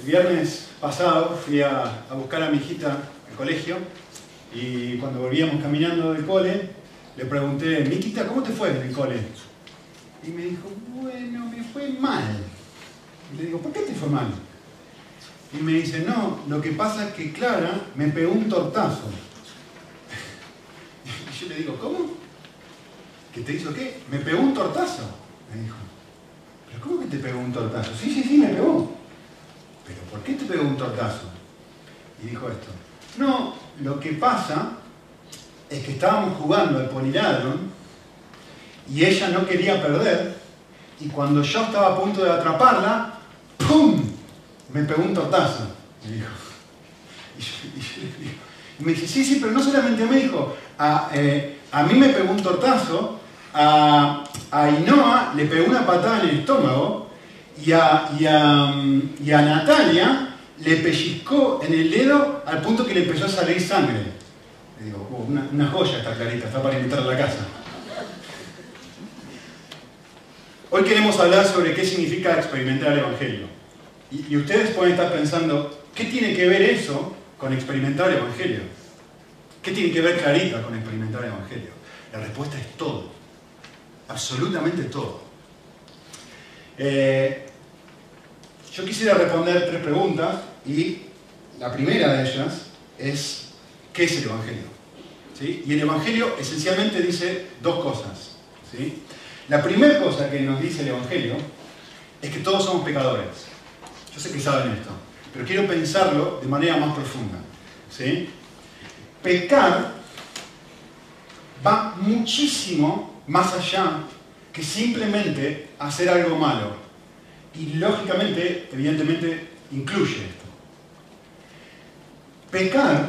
El viernes pasado fui a, buscar a mi hijita al colegio y cuando volvíamos caminando del cole, le pregunté, Miquita, ¿cómo te fue en el cole? Y me dijo, bueno, me fue mal. Y le digo, ¿por qué te fue mal? Y me dice, no, lo que pasa es que Clara me pegó un tortazo. Y yo le digo, ¿cómo? ¿Que te hizo qué? Me pegó un tortazo. Me dijo, ¿pero cómo que te pegó un tortazo? Sí, sí, sí, me pegó. ¿Pero por qué te pegó un tortazo? Y dijo esto, no, lo que pasa es que estábamos jugando al poliladron y ella no quería perder y cuando yo estaba a punto de atraparla, ¡pum! Me pegó un tortazo, me dijo. Y, yo, me dice, sí, sí, pero no solamente me dijo, a, eh, mí me pegó un tortazo, a, a Ainhoa le pegó una patada en el estómago y a, y a, y a Natalia le pellizcó en el dedo al punto que le empezó a salir sangre. Le digo, "Oh, una, joya esta clarita, está para invitar a la casa. Hoy queremos hablar sobre qué significa experimentar el Evangelio. Y, y ustedes pueden estar pensando, ¿qué tiene que ver eso con experimentar el Evangelio? ¿Qué tiene que ver Clarita con experimentar el Evangelio? La respuesta es todo. Absolutamente todo. Eh, yo quisiera responder tres preguntas y la primera de ellas es, ¿qué es el Evangelio? ¿Sí? Y el Evangelio esencialmente dice dos cosas. ¿sí? La primera cosa que nos dice el Evangelio es que todos somos pecadores. Yo sé que saben esto, pero quiero pensarlo de manera más profunda. ¿sí? Pecar va muchísimo más allá que simplemente hacer algo malo. Y lógicamente, evidentemente, incluye esto. Pecar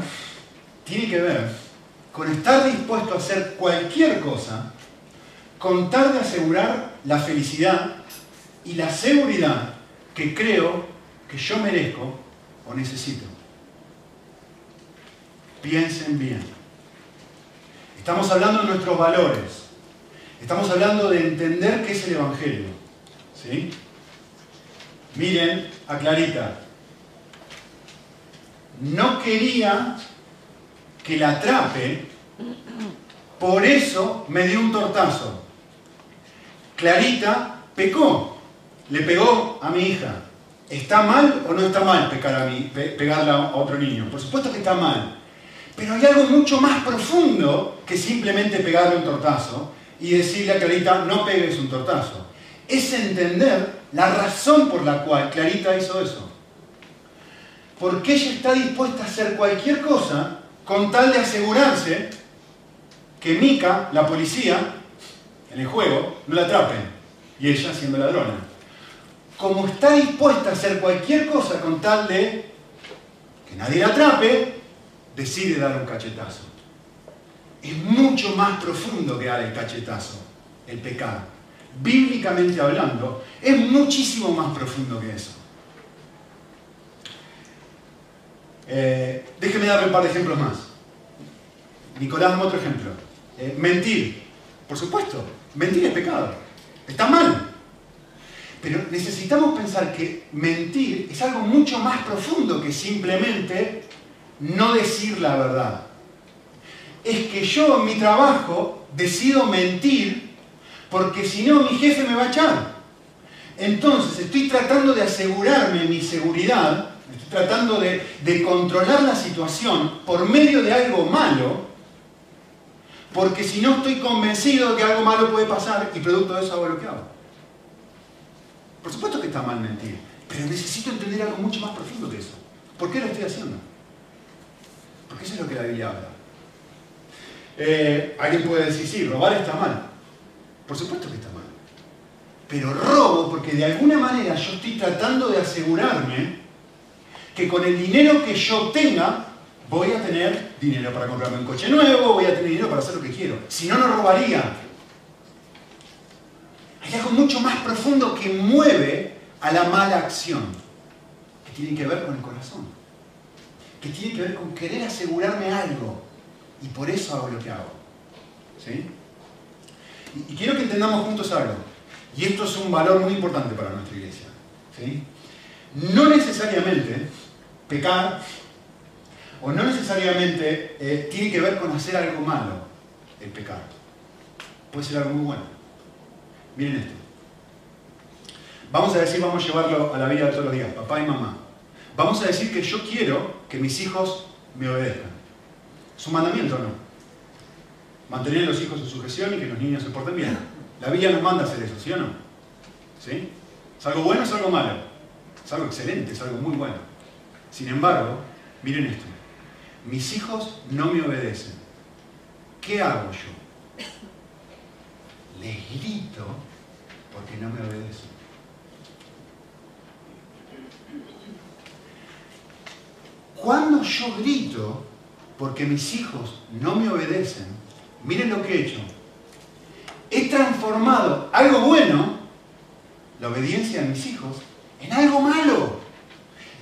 tiene que ver con estar dispuesto a hacer cualquier cosa con tal de asegurar la felicidad y la seguridad que creo que yo merezco o necesito. Piensen bien. Estamos hablando de nuestros valores. Estamos hablando de entender qué es el Evangelio. ¿Sí? Miren a Clarita. No quería que la atrape, por eso me dio un tortazo. Clarita pecó, le pegó a mi hija. ¿Está mal o no está mal pecar a mí, pe pegarle a otro niño? Por supuesto que está mal. Pero hay algo mucho más profundo que simplemente pegarle un tortazo y decirle a Clarita, no pegues un tortazo. Es entender la razón por la cual Clarita hizo eso. Porque ella está dispuesta a hacer cualquier cosa con tal de asegurarse que Mika, la policía, en el juego, no la atrape. Y ella siendo ladrona. Como está dispuesta a hacer cualquier cosa con tal de que nadie la atrape, decide dar un cachetazo. Es mucho más profundo que dar el cachetazo, el pecado. Bíblicamente hablando, es muchísimo más profundo que eso. Eh, déjeme darle un par de ejemplos más. Nicolás, otro ejemplo. Eh, mentir. Por supuesto, mentir es pecado. Está mal. Pero necesitamos pensar que mentir es algo mucho más profundo que simplemente no decir la verdad. Es que yo en mi trabajo decido mentir porque si no mi jefe me va a echar. Entonces estoy tratando de asegurarme mi seguridad, estoy tratando de, controlar la situación por medio de algo malo, porque si no estoy convencido de que algo malo puede pasar y producto de eso hago lo que hago. Por supuesto que está mal mentir, pero necesito entender algo mucho más profundo que eso. ¿Por qué lo estoy haciendo? Porque eso es lo que la Biblia habla. Eh, alguien puede decir, sí, robar está mal. Por supuesto que está mal. Pero robo porque de alguna manera yo estoy tratando de asegurarme que con el dinero que yo tenga voy a tener dinero para comprarme un coche nuevo, voy a tener dinero para hacer lo que quiero. Si no, no robaría. Hay algo mucho más profundo que mueve a la mala acción, que tiene que ver con el corazón, que tiene que ver con querer asegurarme algo, y por eso hago lo que hago. ¿Sí? Y, quiero que entendamos juntos algo, y esto es un valor muy importante para nuestra iglesia. ¿Sí? no necesariamente pecar o no necesariamente eh, tiene que ver con hacer algo malo el pecado. Puede ser algo muy bueno. Miren esto. Vamos a decir, vamos a llevarlo a la vida de todos los días, papá y mamá. Vamos a decir que yo quiero que mis hijos me obedezcan. ¿Es un mandamiento no? Mantener a los hijos en sujeción y que los niños se porten bien. La Biblia nos manda a hacer eso, ¿sí o no? ¿Sí? ¿Es algo bueno o es algo malo? Es algo excelente, es algo muy bueno. Sin embargo, miren esto. Mis hijos no me obedecen. ¿Qué hago yo? Les grito porque no me obedecen. Cuando yo grito porque mis hijos no me obedecen, miren lo que he hecho. He transformado algo bueno, la obediencia de mis hijos, en algo malo,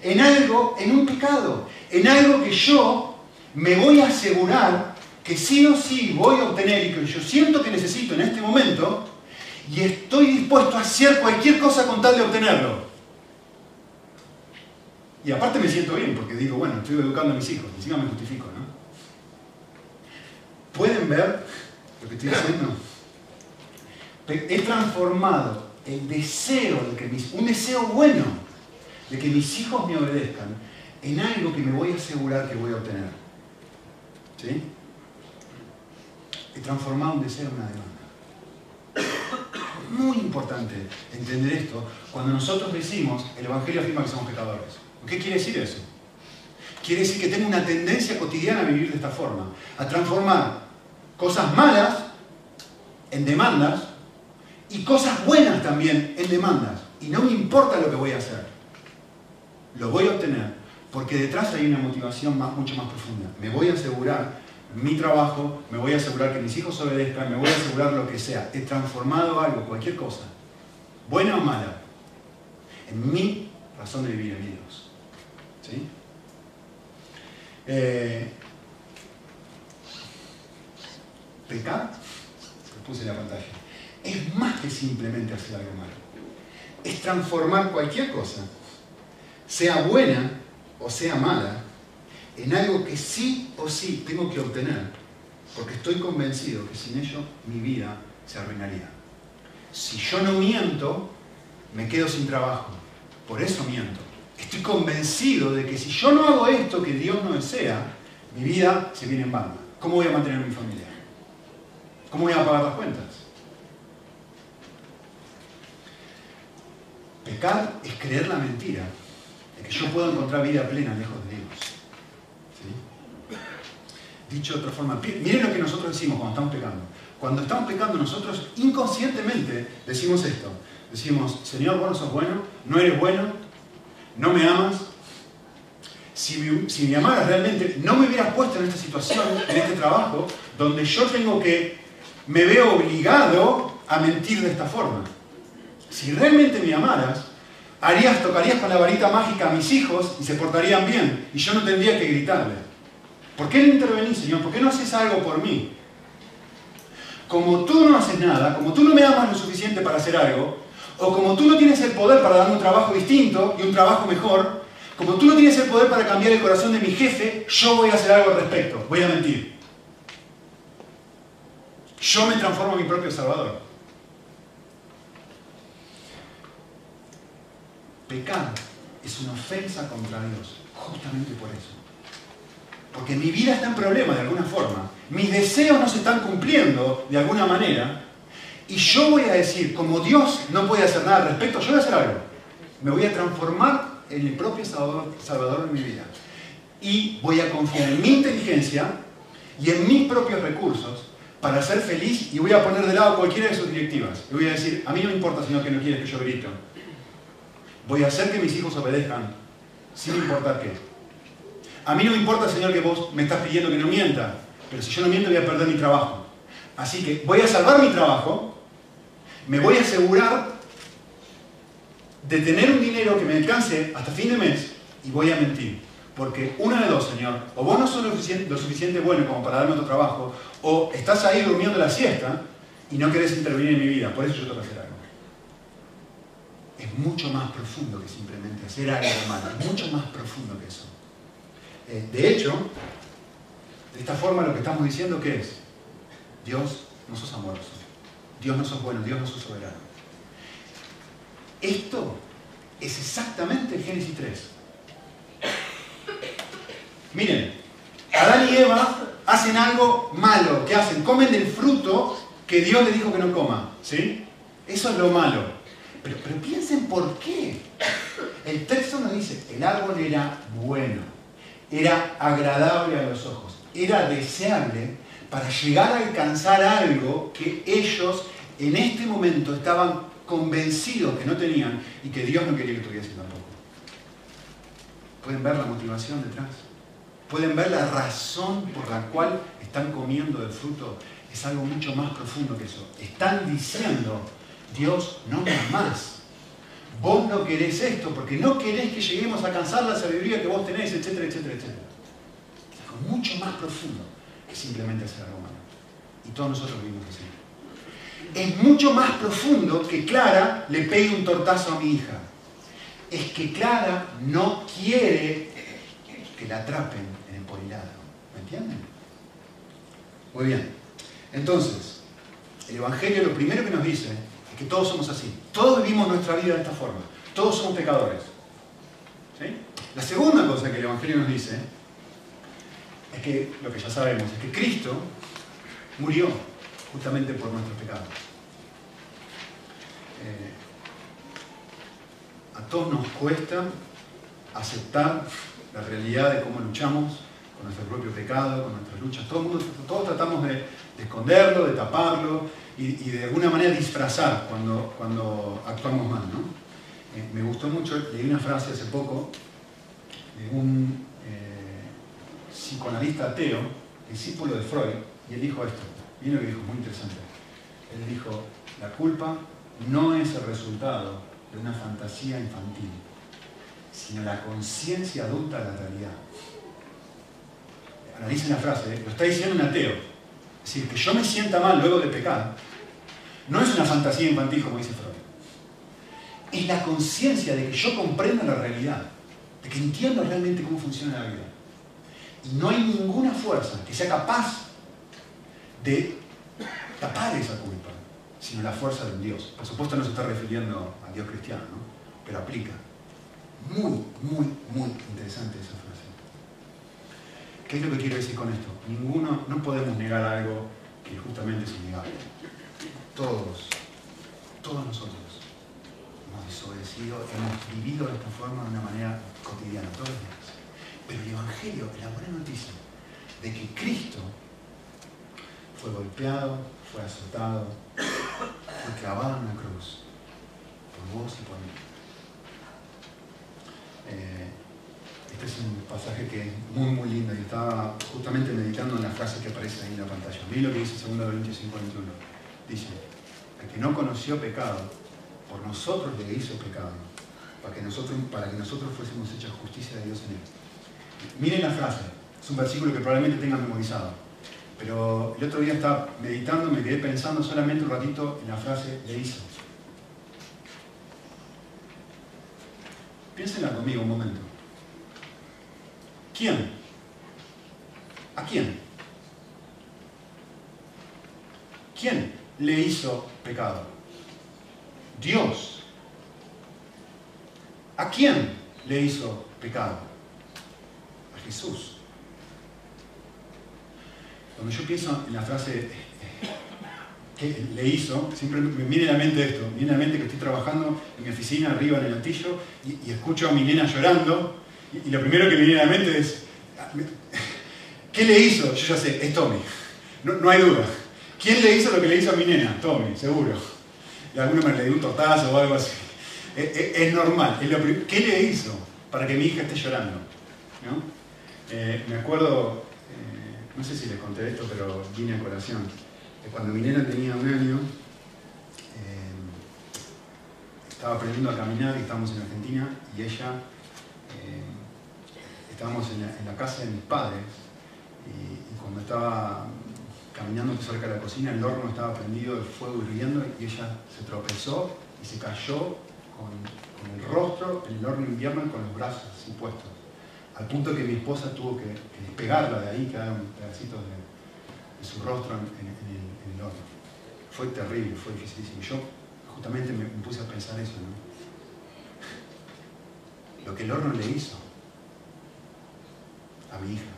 en algo, en un pecado, en algo que yo me voy a asegurar que sí o sí voy a obtener y que yo siento que necesito en este momento y estoy dispuesto a hacer cualquier cosa con tal de obtenerlo. Y aparte me siento bien porque digo, bueno, estoy educando a mis hijos, encima me justifico, ¿no? ¿Pueden ver lo que estoy haciendo? He transformado el deseo de que mis, un deseo bueno de que mis hijos me obedezcan en algo que me voy a asegurar que voy a obtener. ¿Sí? He transformado un deseo en una demanda. Muy importante entender esto cuando nosotros decimos, el Evangelio afirma que somos pecadores. ¿Qué quiere decir eso? Quiere decir que tengo una tendencia cotidiana a vivir de esta forma, a transformar cosas malas en demandas y cosas buenas también en demandas. Y no me importa lo que voy a hacer. Lo voy a obtener porque detrás hay una motivación más, mucho más profunda. Me voy a asegurar mi trabajo, me voy a asegurar que mis hijos obedezcan, me voy a asegurar lo que sea. He transformado algo, cualquier cosa, buena o mala, en mi razón de vivir en Dios. ¿Sí? Eh, pecar, lo puse en la pantalla, es más que simplemente hacer algo malo. Es transformar cualquier cosa, sea buena o sea mala, en algo que sí o sí tengo que obtener, porque estoy convencido que sin ello mi vida se arruinaría. Si yo no miento, me quedo sin trabajo. Por eso miento. Estoy convencido de que si yo no hago esto que Dios no desea, mi vida se viene en banda. ¿Cómo voy a mantener mi familia? ¿Cómo voy a pagar las cuentas? Pecar es creer la mentira de que yo puedo encontrar vida plena lejos de Dios. Dicho de otra forma, miren lo que nosotros decimos cuando estamos pecando. Cuando estamos pecando nosotros inconscientemente decimos esto. Decimos, Señor, vos no sos bueno, no eres bueno, no me amas. Si me, si me amaras realmente, no me hubieras puesto en esta situación, en este trabajo, donde yo tengo que, me veo obligado a mentir de esta forma. Si realmente me amaras, harías, tocarías con la varita mágica a mis hijos y se portarían bien, y yo no tendría que gritarle. ¿Por qué no intervenís, Señor? ¿Por qué no haces algo por mí? Como tú no haces nada, como tú no me amas lo suficiente para hacer algo, o como tú no tienes el poder para darme un trabajo distinto y un trabajo mejor, como tú no tienes el poder para cambiar el corazón de mi jefe, yo voy a hacer algo al respecto. Voy a mentir. Yo me transformo en mi propio Salvador. Pecar es una ofensa contra Dios, justamente por eso. Porque mi vida está en problema de alguna forma. Mis deseos no se están cumpliendo de alguna manera. Y yo voy a decir, como Dios no puede hacer nada al respecto, yo voy a hacer algo. Me voy a transformar en el propio salvador, salvador de mi vida. Y voy a confiar en mi inteligencia y en mis propios recursos para ser feliz y voy a poner de lado cualquiera de sus directivas. Y voy a decir, a mí no me importa, Señor, que no quieres que yo grito. Voy a hacer que mis hijos obedezcan, sin importar qué. A mí no me importa, Señor, que vos me estás pidiendo que no mienta, pero si yo no miento voy a perder mi trabajo. Así que voy a salvar mi trabajo, me voy a asegurar de tener un dinero que me alcance hasta fin de mes y voy a mentir. Porque una de dos, Señor, o vos no sos lo suficiente, bueno como para darme otro trabajo, o estás ahí durmiendo la siesta y no querés intervenir en mi vida, por eso yo tengo que hacer algo. es mucho más profundo que simplemente hacer algo malo, es mucho más profundo que eso. Eh, de hecho, de esta forma lo que estamos diciendo que es, Dios no sos amoroso, Dios no sos bueno, Dios no sos soberano. Esto es exactamente Génesis 3. Miren, Adán y Eva hacen algo malo. ¿Qué hacen? Comen del fruto que Dios les dijo que no coma. ¿Sí? Eso es lo malo. Pero, piensen por qué. El texto nos dice, el árbol era bueno, era agradable a los ojos, era deseable para llegar a alcanzar algo que ellos en este momento estaban convencidos que no tenían y que Dios no quería que tuviesen tampoco. ¿Pueden ver la motivación detrás? ¿Pueden ver la razón por la cual están comiendo del fruto? Es algo mucho más profundo que eso. Están diciendo, Dios, no más. Vos no querés esto porque no querés que lleguemos a alcanzar la sabiduría que vos tenés, etcétera, etcétera, etcétera. Es algo mucho más profundo que simplemente hacer algo malo. Y todos nosotros vivimos así. Es mucho más profundo que Clara le pegue un tortazo a mi hija. Es que Clara no quiere que la atrapen en el porilado. ¿Me entienden? Muy bien. Entonces, el Evangelio lo primero que nos dice es que todos somos así. Todos vivimos nuestra vida de esta forma. Todos somos pecadores. La segunda cosa que el Evangelio nos dice es que, lo que ya sabemos, es que Cristo murió justamente por nuestros pecados. Eh, a todos nos cuesta aceptar la realidad de cómo luchamos con nuestro propio pecado, con nuestras luchas. todos tratamos de, esconderlo, de taparlo y, de alguna manera disfrazar cuando, actuamos mal. Eh, me gustó mucho, leí una frase hace poco de un eh, psicoanalista ateo, discípulo de Freud, y él dijo esto. Miren lo que dijo, muy interesante. Él dijo, la culpa no es el resultado de una fantasía infantil, sino la conciencia adulta de la realidad. Analicen la frase, lo está diciendo un ateo. Es decir, que yo me sienta mal luego de pecar, no es una fantasía infantil como dice Freud. Es la conciencia de que yo comprendo la realidad, de que entiendo realmente cómo funciona la vida. Y no hay ninguna fuerza que sea capaz de tapar esa culpa, sino la fuerza de un Dios. Por supuesto no se está refiriendo a Dios cristiano, ¿no? pero aplica. Muy, muy, muy interesante esa frase. ¿Qué es lo que quiero decir con esto? Ninguno, no podemos negar algo que justamente es innegable. Todos, todos nosotros hemos desobedecido, hemos vivido de esta forma de una manera cotidiana, todos los días. Pero el Evangelio, la buena noticia de que Cristo fue golpeado, fue azotado, fue clavado en la cruz, por vos y por mí. Eh, este es un pasaje que es muy, muy lindo y estaba justamente meditando en la frase que aparece ahí en la pantalla. Miren lo que dice 2 Corintios 5.21. Dice, el que no conoció pecado, por nosotros le hizo pecado, para que nosotros, para que nosotros fuésemos hechos justicia de Dios en él. Miren la frase, es un versículo que probablemente tengan memorizado. Pero el otro día estaba meditando, me quedé pensando solamente un ratito en la frase le hizo. Piénsenla conmigo un momento. ¿Quién? ¿A quién? ¿Quién le hizo pecado? Dios. ¿A quién le hizo pecado? A Jesús. Cuando yo pienso en la frase que le hizo, siempre me viene a la mente esto, me viene a la mente que estoy trabajando en mi oficina arriba en el altillo y, escucho a mi nena llorando y, lo primero que me viene a la mente es, ¿qué le hizo? Yo ya sé, es Tommy, no, hay duda. ¿Quién le hizo lo que le hizo a mi nena? Tommy, seguro. Y alguno me le dio un tortazo o algo así. Es, normal. ¿Qué le hizo para que mi hija esté llorando? Eh, me acuerdo, eh, no sé si les conté esto, pero vine a colación. Cuando mi nena tenía un año, eh, estaba aprendiendo a caminar y estábamos en Argentina y ella estábamos en la, casa de mis padres y, cuando estaba caminando cerca de la cocina, el horno estaba prendido, el fuego hirviendo y ella se tropezó y se cayó con, el rostro en el horno invierno y con los brazos así puestos. Al punto que mi esposa tuvo que, despegarla de ahí, quedaron pedacitos de, de su rostro en, el, horno. Fue terrible, fue difícil. Yo justamente me, puse a pensar eso, ¿no? Lo que el horno le hizo a mi hija.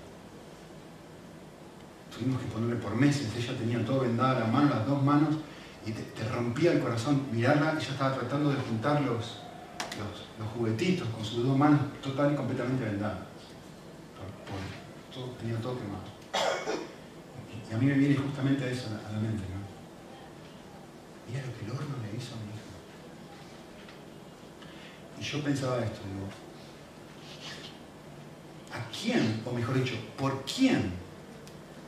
Tuvimos que ponerle por meses, ella tenía todo vendada la mano, las dos manos, y te, rompía el corazón mirarla, ella estaba tratando de juntar los, los, juguetitos con sus dos manos total y completamente vendadas. tenía todo quemado. Y a mí me viene justamente eso a la mente, ¿no? Mira lo que el horno le hizo a mi hija. Y yo pensaba esto, digo, ¿a quién, o mejor dicho, por quién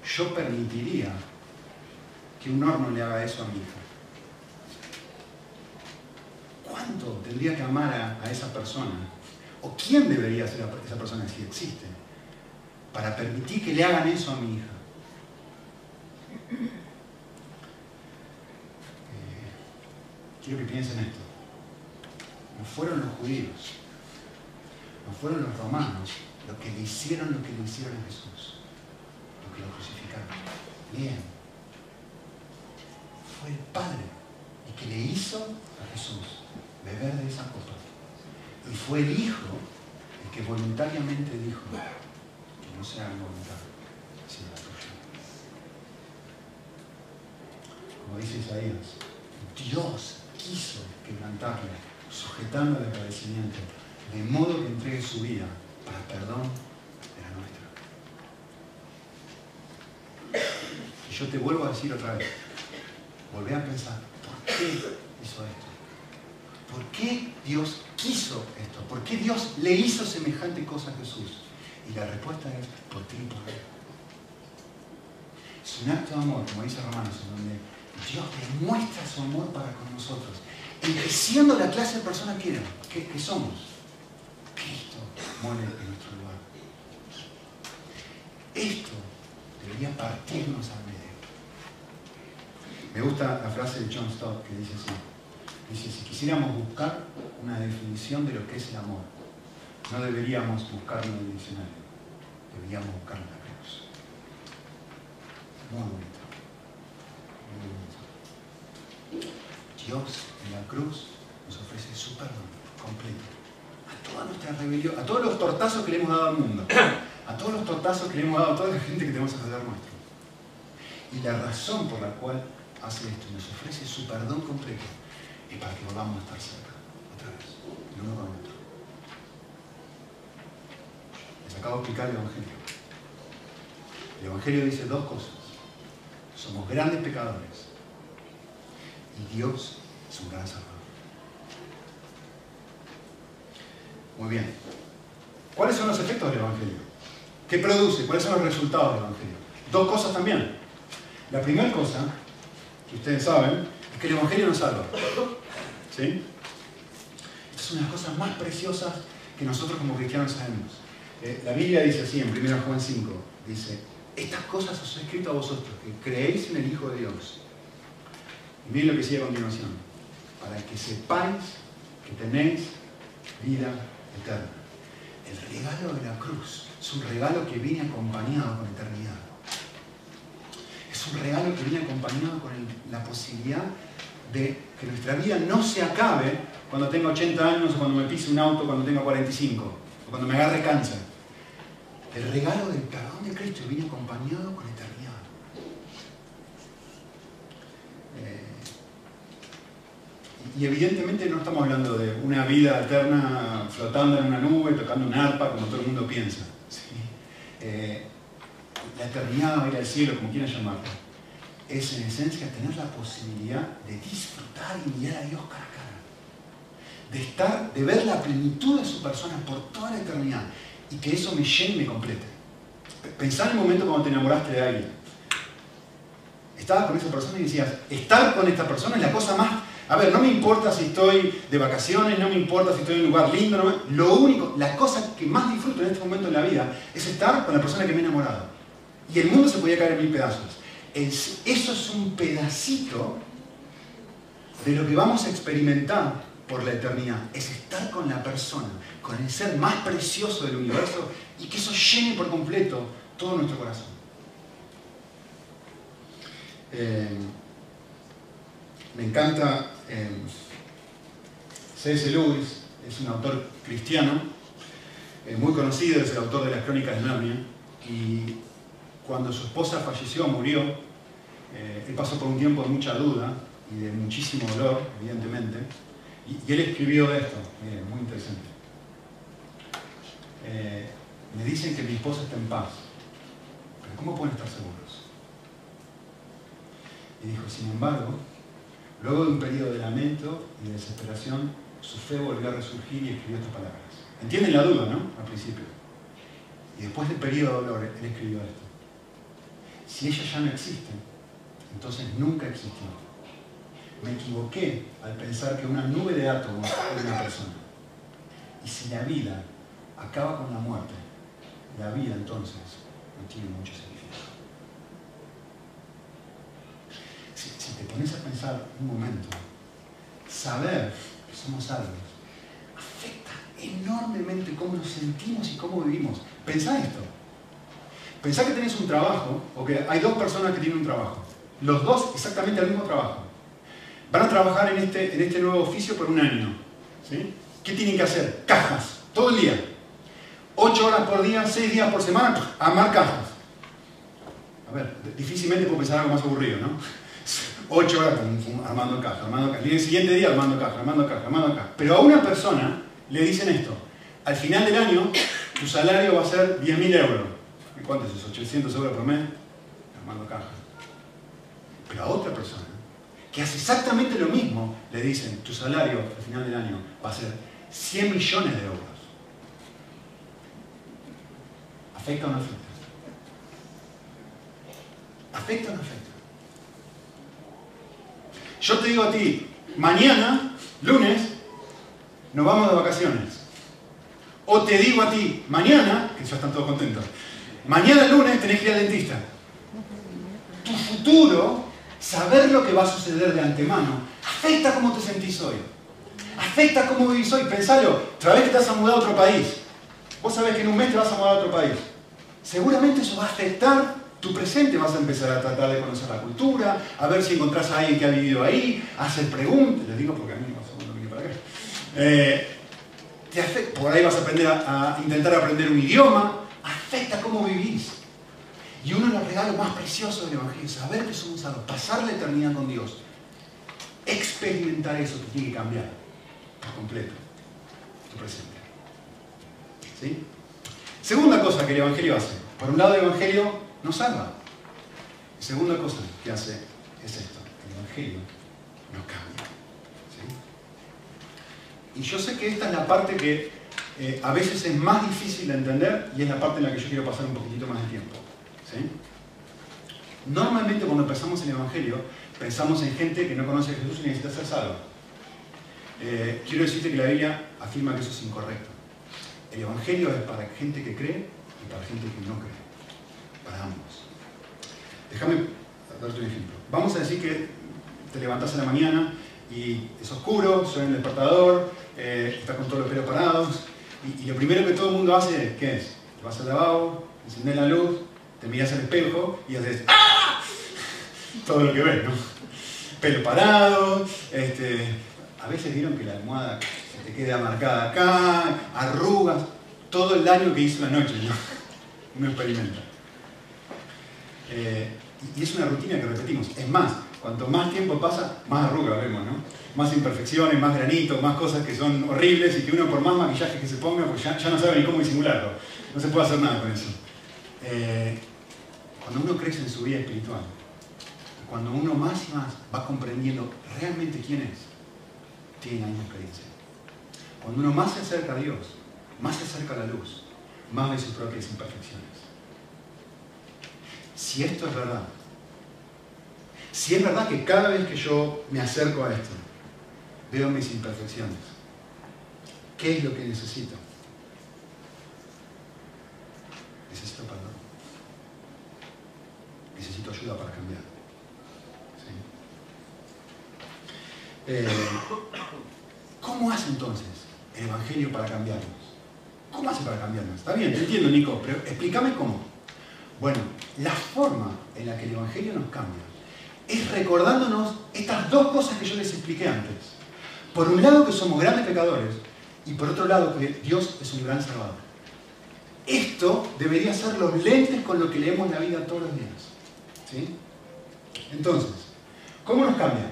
yo permitiría que un horno le haga eso a mi hija? ¿Cuánto tendría que amar a, esa persona? ¿O quién debería ser esa persona si existe? Para permitir que le hagan eso a mi hija. Eh, quiero que piensen esto. No fueron los judíos, no fueron los romanos los que le hicieron lo que le hicieron a Jesús, lo que lo crucificaron. Bien. Fue el Padre el que le hizo a Jesús beber de esa copa. Y fue el Hijo el que voluntariamente dijo que no sea mi voluntad, sino la tuya. Como dice Isaías, Dios quiso quebrantarle, sujetando el agradecimiento, de modo que entregue su vida para perdón de la nuestra. Y yo te vuelvo a decir otra vez, volvé a pensar, ¿por qué hizo esto? ¿Por qué Dios quiso esto? ¿Por qué Dios le hizo semejante cosa a Jesús? Y la respuesta es por ti y por mí. Es un acto de amor, como dice Romanos, en donde Dios demuestra su amor para con nosotros, enriqueciendo la clase de persona que, que, que somos. Muere en nuestro lugar. Esto debería partirnos al medio. Me gusta la frase de John Stott que dice así. Dice, si quisiéramos buscar una definición de lo que es el amor, no deberíamos buscarlo en el diccionario, deberíamos buscarlo en la cruz. Muy bonito. Muy bonito. Dios en la cruz nos ofrece su perdón completo. A toda nuestra rebelión, a todos los tortazos que le hemos dado al mundo, a todos los tortazos que le hemos dado a toda la gente que tenemos alrededor nuestro. Y la razón por la cual hace esto, nos ofrece su perdón completo, y para que volvamos a estar cerca, otra vez, el uno con el otro. Les acabo de explicar el Evangelio. El Evangelio dice dos cosas. Somos grandes pecadores y Dios es un gran salvador. Muy bien. ¿Cuáles son los efectos del Evangelio? ¿Qué produce? ¿Cuáles son los resultados del Evangelio? Dos cosas también. La primera cosa, que ustedes saben, es que el Evangelio nos salva. ¿Sí? Es una de las cosas más preciosas que nosotros como cristianos sabemos. Eh, la Biblia dice así en 1 Juan 5, dice, estas cosas os he escrito a vosotros, que creéis en el Hijo de Dios. Y miren lo que sigue a continuación, para que sepáis que tenéis vida eterna. El regalo de la cruz es un regalo que viene acompañado con eternidad. Es un regalo que viene acompañado con la posibilidad de que nuestra vida no se acabe cuando tenga 80 años o cuando me pise un auto cuando tenga 45 o cuando me agarre cáncer. El regalo del perdón de Cristo viene acompañado con eternidad. Eh, y evidentemente no estamos hablando de una vida eterna flotando en una nube, tocando un arpa, como todo el mundo piensa. Eh, la eternidad, ir al cielo, como quieran llamarlo es en esencia tener la posibilidad de disfrutar y mirar a Dios cara a cara. De estar, de ver la plenitud de su persona por toda la eternidad y que eso me llene y me complete. Pensar en el momento cuando te enamoraste de alguien. Estabas con esa persona y decías, estar con esta persona es la cosa más... A ver, no me importa si estoy de vacaciones, no me importa si estoy en un lugar lindo, lo único, la cosa que más disfruto en este momento en la vida es estar con la persona que me he enamorado. Y el mundo se podía caer en mil pedazos eso es un pedacito de lo que vamos a experimentar por la eternidad, es estar con la persona, con el ser más precioso del universo y que eso llene por completo todo nuestro corazón. Eh, me encanta eh, C.S. Lewis, es un autor cristiano, eh, muy conocido, es el autor de las Crónicas de Narnia, y cuando su esposa falleció, murió, él pasó por un tiempo de mucha duda y de muchísimo dolor, evidentemente, y, él escribió esto, muy interesante. me dicen que mi esposa está en paz, pero ¿cómo pueden estar seguros? Y dijo, sin embargo, luego de un periodo de lamento y de desesperación, su fe volvió a resurgir y escribió estas palabras. ¿Entienden la duda, no? Al principio. Y después del periodo de dolor, él escribió esto. Si ella ya no existe, entonces nunca existió. Me equivoqué al pensar que una nube de átomos es una persona. Y si la vida acaba con la muerte, la vida entonces no tiene mucho sentido. Te pones a pensar un momento, saber que somos salvos afecta enormemente cómo nos sentimos y cómo vivimos. Pensá esto. Pensá que tenés un trabajo, o que hay dos personas que tienen un trabajo. Los dos exactamente el mismo trabajo. Van a trabajar en este, en este nuevo oficio por un año. ¿sí? ¿Qué tienen que hacer? Cajas, todo el día. Ocho horas por día, seis días por semana, amar cajas. A ver, difícilmente puedo pensar algo más aburrido, ¿no? Ocho horas armando caja, armando caja. Y el siguiente día armando caja, armando caja, armando caja. Pero a una persona le dicen esto. Al final del año, tu salario va a ser 10.000 euros. ¿Cuánto es eso? 800 euros por mes. Armando caja. Pero a otra persona, que hace exactamente lo mismo, le dicen, tu salario al final del año va a ser 100 millones de euros. ¿Afecta o no afecta? ¿Afecta o no afecta? Yo te digo a ti, mañana, lunes, nos vamos de vacaciones. O te digo a ti, mañana, que ya están todos contentos, mañana lunes tenés que ir al dentista. Tu futuro, saber lo que va a suceder de antemano, afecta cómo te sentís hoy. Afecta cómo vivís hoy. Pensalo, otra vez que te vas a mudar a otro país. Vos sabés que en un mes te vas a mudar a otro país. Seguramente eso va a afectar tu presente vas a empezar a tratar de conocer la cultura, a ver si encontrás a alguien que ha vivido ahí, hacer preguntas, les digo porque a mí no vine para acá. Eh, por ahí vas a aprender a, intentar aprender un idioma, afecta cómo vivís. Y uno de los regalos más preciosos del Evangelio es saber que somos salvos, pasar la eternidad con Dios, experimentar eso que tiene que cambiar por completo tu presente. ¿Sí? Segunda cosa que el Evangelio hace. Por un lado, el Evangelio no salva. Segunda cosa que hace es esto, el Evangelio nos cambia. Y yo sé que esta es la parte que eh, a veces es más difícil de entender y es la parte en la que yo quiero pasar un poquitito más de tiempo. Normalmente cuando pensamos en el Evangelio, pensamos en gente que no conoce a Jesús y necesita ser salva. Eh, quiero decirte que la Biblia afirma que eso es incorrecto. El Evangelio es para gente que cree y para gente que no cree para ambos. Déjame darte un ejemplo. Vamos a decir que te levantas en la mañana y es oscuro, suena el despertador, eh, estás con todos los pelos parados, y, lo primero que todo el mundo hace, ¿qué es? Te vas al lavabo, enciendes la luz, te miras al espejo y haces ¡Ah! Todo lo que ves, ¿no? Pelo parado, este, a veces vieron que la almohada se te queda marcada acá, arrugas, todo el daño que hizo la noche, ¿no? Uno experimenta. Eh, y es una rutina que repetimos. Es más, cuanto más tiempo pasa, más arrugas vemos, ¿no? Más imperfecciones, más granitos, más cosas que son horribles y que uno por más maquillaje que se ponga, pues ya, no sabe ni cómo disimularlo. No se puede hacer nada con eso. Eh, cuando uno crece en su vida espiritual, cuando uno más y más va comprendiendo realmente quién es, tiene misma experiencia. Cuando uno más se acerca a Dios, más se acerca a la luz, más ve sus propias imperfecciones si esto es verdad, si es verdad que cada vez que yo me acerco a esto, veo mis imperfecciones, ¿qué es lo que necesito? Necesito perdón. Necesito ayuda para cambiar. Eh, ¿Cómo hace entonces el Evangelio para cambiarnos? ¿Cómo hace para cambiarnos? Está bien, te entiendo, Nico, pero explícame cómo. Bueno, la forma en la que el Evangelio nos cambia es recordándonos estas dos cosas que yo les expliqué antes. Por un lado que somos grandes pecadores y por otro lado que Dios es un gran salvador. Esto debería ser los lentes con lo que leemos la vida todos los días. ¿sí? Entonces, ¿cómo nos cambia?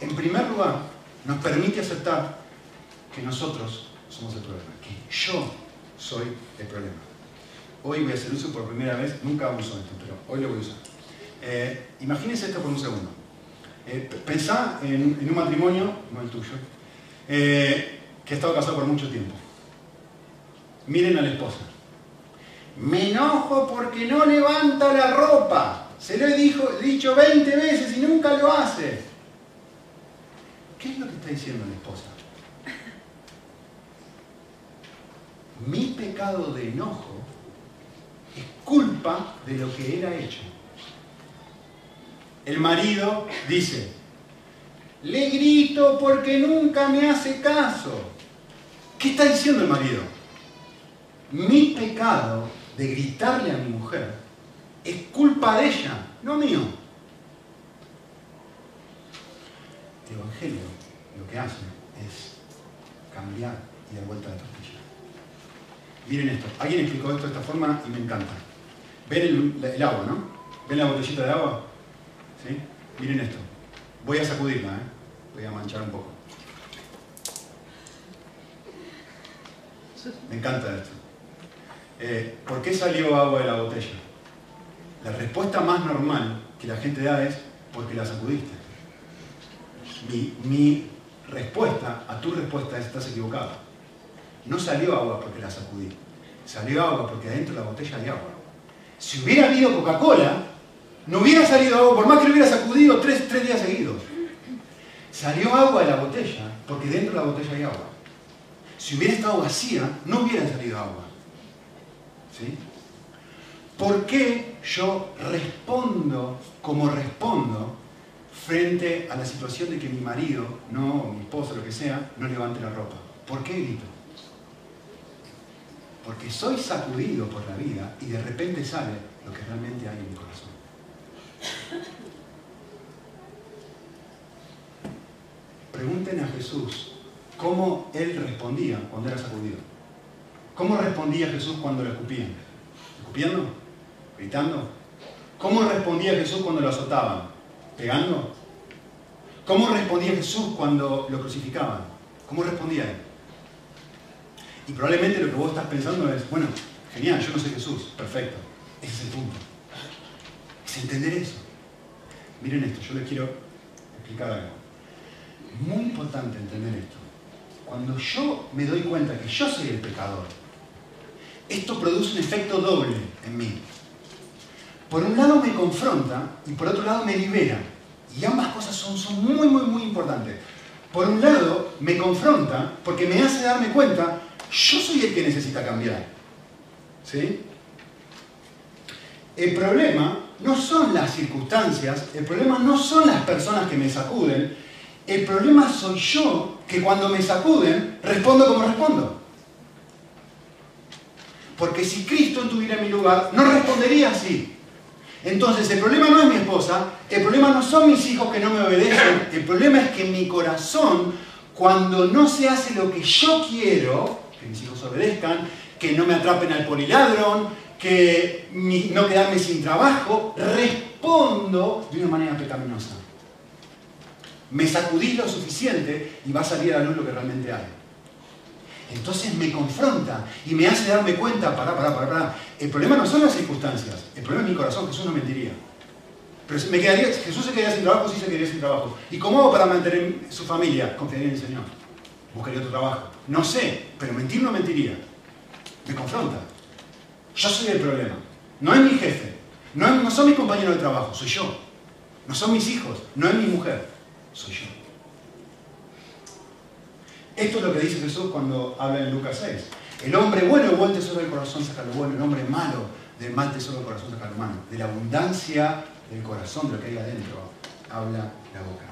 En primer lugar, nos permite aceptar que nosotros somos el problema, que yo soy el problema. Hoy voy a hacer uso por primera vez, nunca uso esto, pero hoy lo voy a usar. Eh, imagínense esto por un segundo. Eh, pensá en, un matrimonio, no el tuyo, eh, que ha estado casado por mucho tiempo. Miren a la esposa. Me enojo porque no levanta la ropa. Se lo he dicho 20 veces y nunca lo hace. ¿Qué es lo que está diciendo la esposa? Mi pecado de enojo es culpa de lo que él ha hecho. El marido dice, le grito porque nunca me hace caso. ¿Qué está diciendo el marido? Mi pecado de gritarle a mi mujer es culpa de ella, no mío. El Evangelio lo que hace es cambiar y dar vuelta a la. Miren esto, alguien explicó esto de esta forma y me encanta. Ven el, agua, ¿no? ¿Ven la botellita de agua? ¿Sí? Miren esto. Voy a sacudirla, ¿eh? Voy a manchar un poco. Me encanta esto. Eh, ¿Por qué salió agua de la botella? La respuesta más normal que la gente da es porque la sacudiste. Mi, mi respuesta a tu respuesta es estás equivocado. No salió agua porque la sacudí. Salió agua porque adentro de la botella hay agua. Si hubiera habido Coca-Cola, no hubiera salido agua, por más que lo hubiera sacudido tres, tres días seguidos. Salió agua de la botella porque dentro de la botella hay agua. Si hubiera estado vacía, no hubiera salido agua. ¿Sí? ¿Por qué yo respondo como respondo frente a la situación de que mi marido, no, mi esposo, lo que sea, no levante la ropa? ¿Por qué grito? Porque soy sacudido por la vida y de repente sale lo que realmente hay en mi corazón. Pregunten a Jesús cómo él respondía cuando era sacudido. ¿Cómo respondía Jesús cuando lo escupían? ¿Escupiendo? ¿Gritando? ¿Cómo respondía Jesús cuando lo azotaban? ¿Pegando? ¿Cómo respondía Jesús cuando lo crucificaban? ¿Cómo respondía él? Y probablemente lo que vos estás pensando es, bueno, genial, yo no soy Jesús, perfecto. Ese es el punto. Es entender eso. Miren esto, yo les quiero explicar algo. Muy importante entender esto. Cuando yo me doy cuenta que yo soy el pecador, esto produce un efecto doble en mí. Por un lado me confronta y por otro lado me libera. Y ambas cosas son, son muy, muy, muy importantes. Por un lado me confronta porque me hace darme cuenta, yo soy el que necesita cambiar. ¿Sí? El problema no son las circunstancias, el problema no son las personas que me sacuden, el problema soy yo que cuando me sacuden respondo como respondo. Porque si Cristo estuviera en mi lugar, no respondería así. Entonces el problema no es mi esposa, el problema no son mis hijos que no me obedecen, el problema es que mi corazón, cuando no se hace lo que yo quiero, que mis hijos obedezcan, que no me atrapen al poliladrón, que no quedarme sin trabajo, respondo de una manera pecaminosa me sacudí lo suficiente y va a salir a la luz lo que realmente hay. Entonces me confronta y me hace darme cuenta, pará, pará, pará, pará. El problema no son las circunstancias, el problema es mi corazón, Jesús no mentiría. Pero me quedaría, Jesús se quedaría sin trabajo, sí se quedaría sin trabajo. ¿Y cómo hago para mantener su familia? Confiaría en el Señor. Buscaría otro trabajo. No sé, pero mentir no mentiría. Me confronta. Yo soy el problema. No es mi jefe. No, son mis compañeros de trabajo, soy yo. No son mis hijos, no es mi mujer soy yo. Esto es lo que dice Jesús cuando habla en Lucas 6. El hombre bueno, el buen tesoro del corazón saca lo bueno, el hombre malo, del mal tesoro del corazón saca lo malo. De la abundancia del corazón, de lo que hay adentro, habla la boca.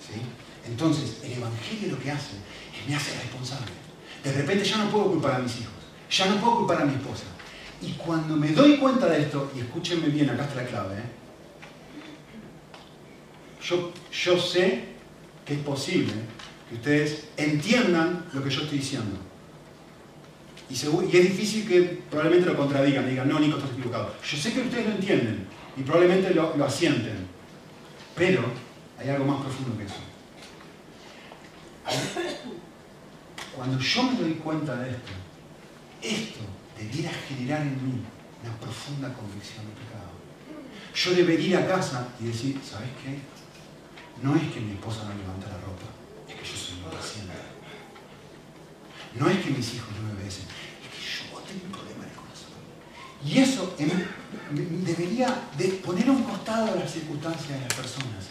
¿Sí? Entonces, el Evangelio lo que hace me hace responsable. De repente ya no puedo culpar a mis hijos, ya no puedo culpar a mi esposa. Y cuando me doy cuenta de esto, y escúchenme bien, acá está la clave, ¿eh? yo, yo sé que es posible que ustedes entiendan lo que yo estoy diciendo. Y, es difícil que probablemente lo contradigan, digan, no, Nico, estás equivocado. Yo sé que ustedes lo entienden y probablemente lo, lo asienten, pero hay algo más profundo que eso. Cuando yo me doy cuenta de esto, esto debiera generar en mí una profunda convicción de pecado. Yo debería ir a casa y decir, ¿sabes qué? No es que mi esposa no levanta la ropa, es que yo soy impaciente. No es que mis hijos no me obedecen, es que yo tengo un problema de corazón. Y eso debería de poner a un costado las circunstancias de las personas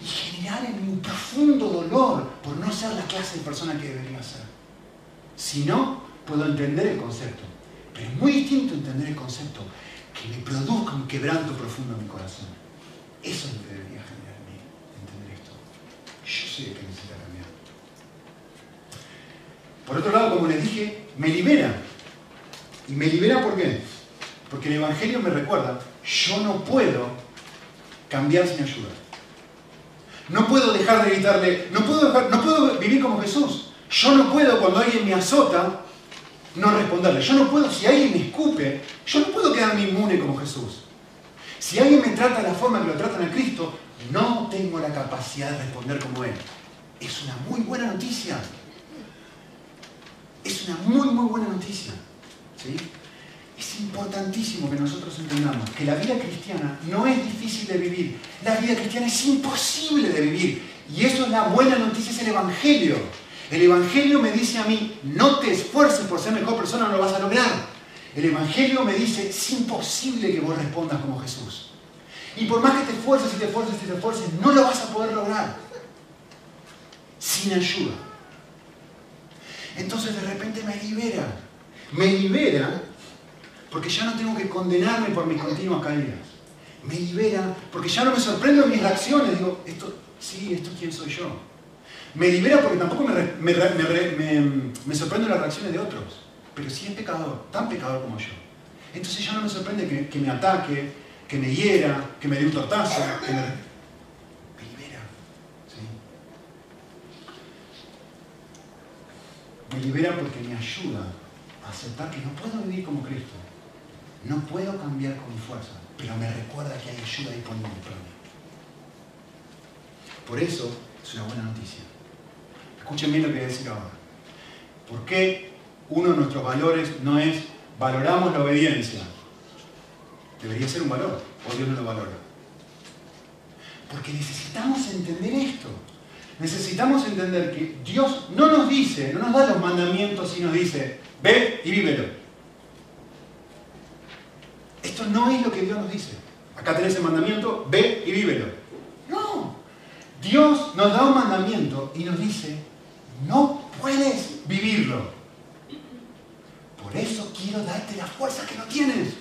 y generar en mí un profundo dolor por no ser la clase de persona que debería ser. Si no, puedo entender el concepto, pero es muy distinto entender el concepto que me produzca un quebranto profundo en mi corazón. Eso es lo que debería generar en mí, entender esto. Yo sé que necesita cambiar. Por otro lado, como les dije, me libera. ¿Y me libera por qué? Porque el Evangelio me recuerda, yo no puedo cambiar sin ayuda. No puedo dejar de gritarle, no puedo, no puedo vivir como Jesús. Yo no puedo cuando alguien me azota no responderle. Yo no puedo, si alguien me escupe, yo no puedo quedarme inmune como Jesús. Si alguien me trata de la forma que lo tratan a Cristo, no tengo la capacidad de responder como Él. Es una muy buena noticia. Es una muy, muy buena noticia. ¿Sí? Es importantísimo que nosotros entendamos que la vida cristiana no es difícil de vivir. La vida cristiana es imposible de vivir. Y eso es la buena noticia, es el Evangelio. El Evangelio me dice a mí, no te esfuerces por ser mejor persona, no lo vas a lograr. El Evangelio me dice, es imposible que vos respondas como Jesús. Y por más que te esfuerces y te esfuerces y te esfuerces, no lo vas a poder lograr. Sin ayuda. Entonces de repente me libera. Me libera porque ya no tengo que condenarme por mis continuas caídas. Me libera porque ya no me sorprendo en mis reacciones. Digo, esto, sí, esto es quién soy yo. Me libera porque tampoco me, me, me, sorprende las reacciones de otros. Pero sí es pecador, tan pecador como yo. Entonces ya no me sorprende que, me ataque, que me hiera, que me dé un tortazo, que me, me libera. ¿sí? Me libera porque me ayuda a aceptar que no puedo vivir como Cristo. No puedo cambiar con mi fuerza, pero me recuerda que hay ayuda disponible para mí. Por eso es una buena noticia. Escuchen bien lo que voy a decir ahora. ¿Por qué uno de nuestros valores no es valoramos la obediencia? Debería ser un valor, o Dios no lo valora. Porque necesitamos entender esto. Necesitamos entender que Dios no nos dice, no nos da los mandamientos y nos dice, ve y vívelo. Esto no es lo que Dios nos dice. Acá tenés el mandamiento, ve y vívelo. No. Dios nos da un mandamiento y nos dice, no puedes vivirlo. Por eso quiero darte la fuerza que no tienes.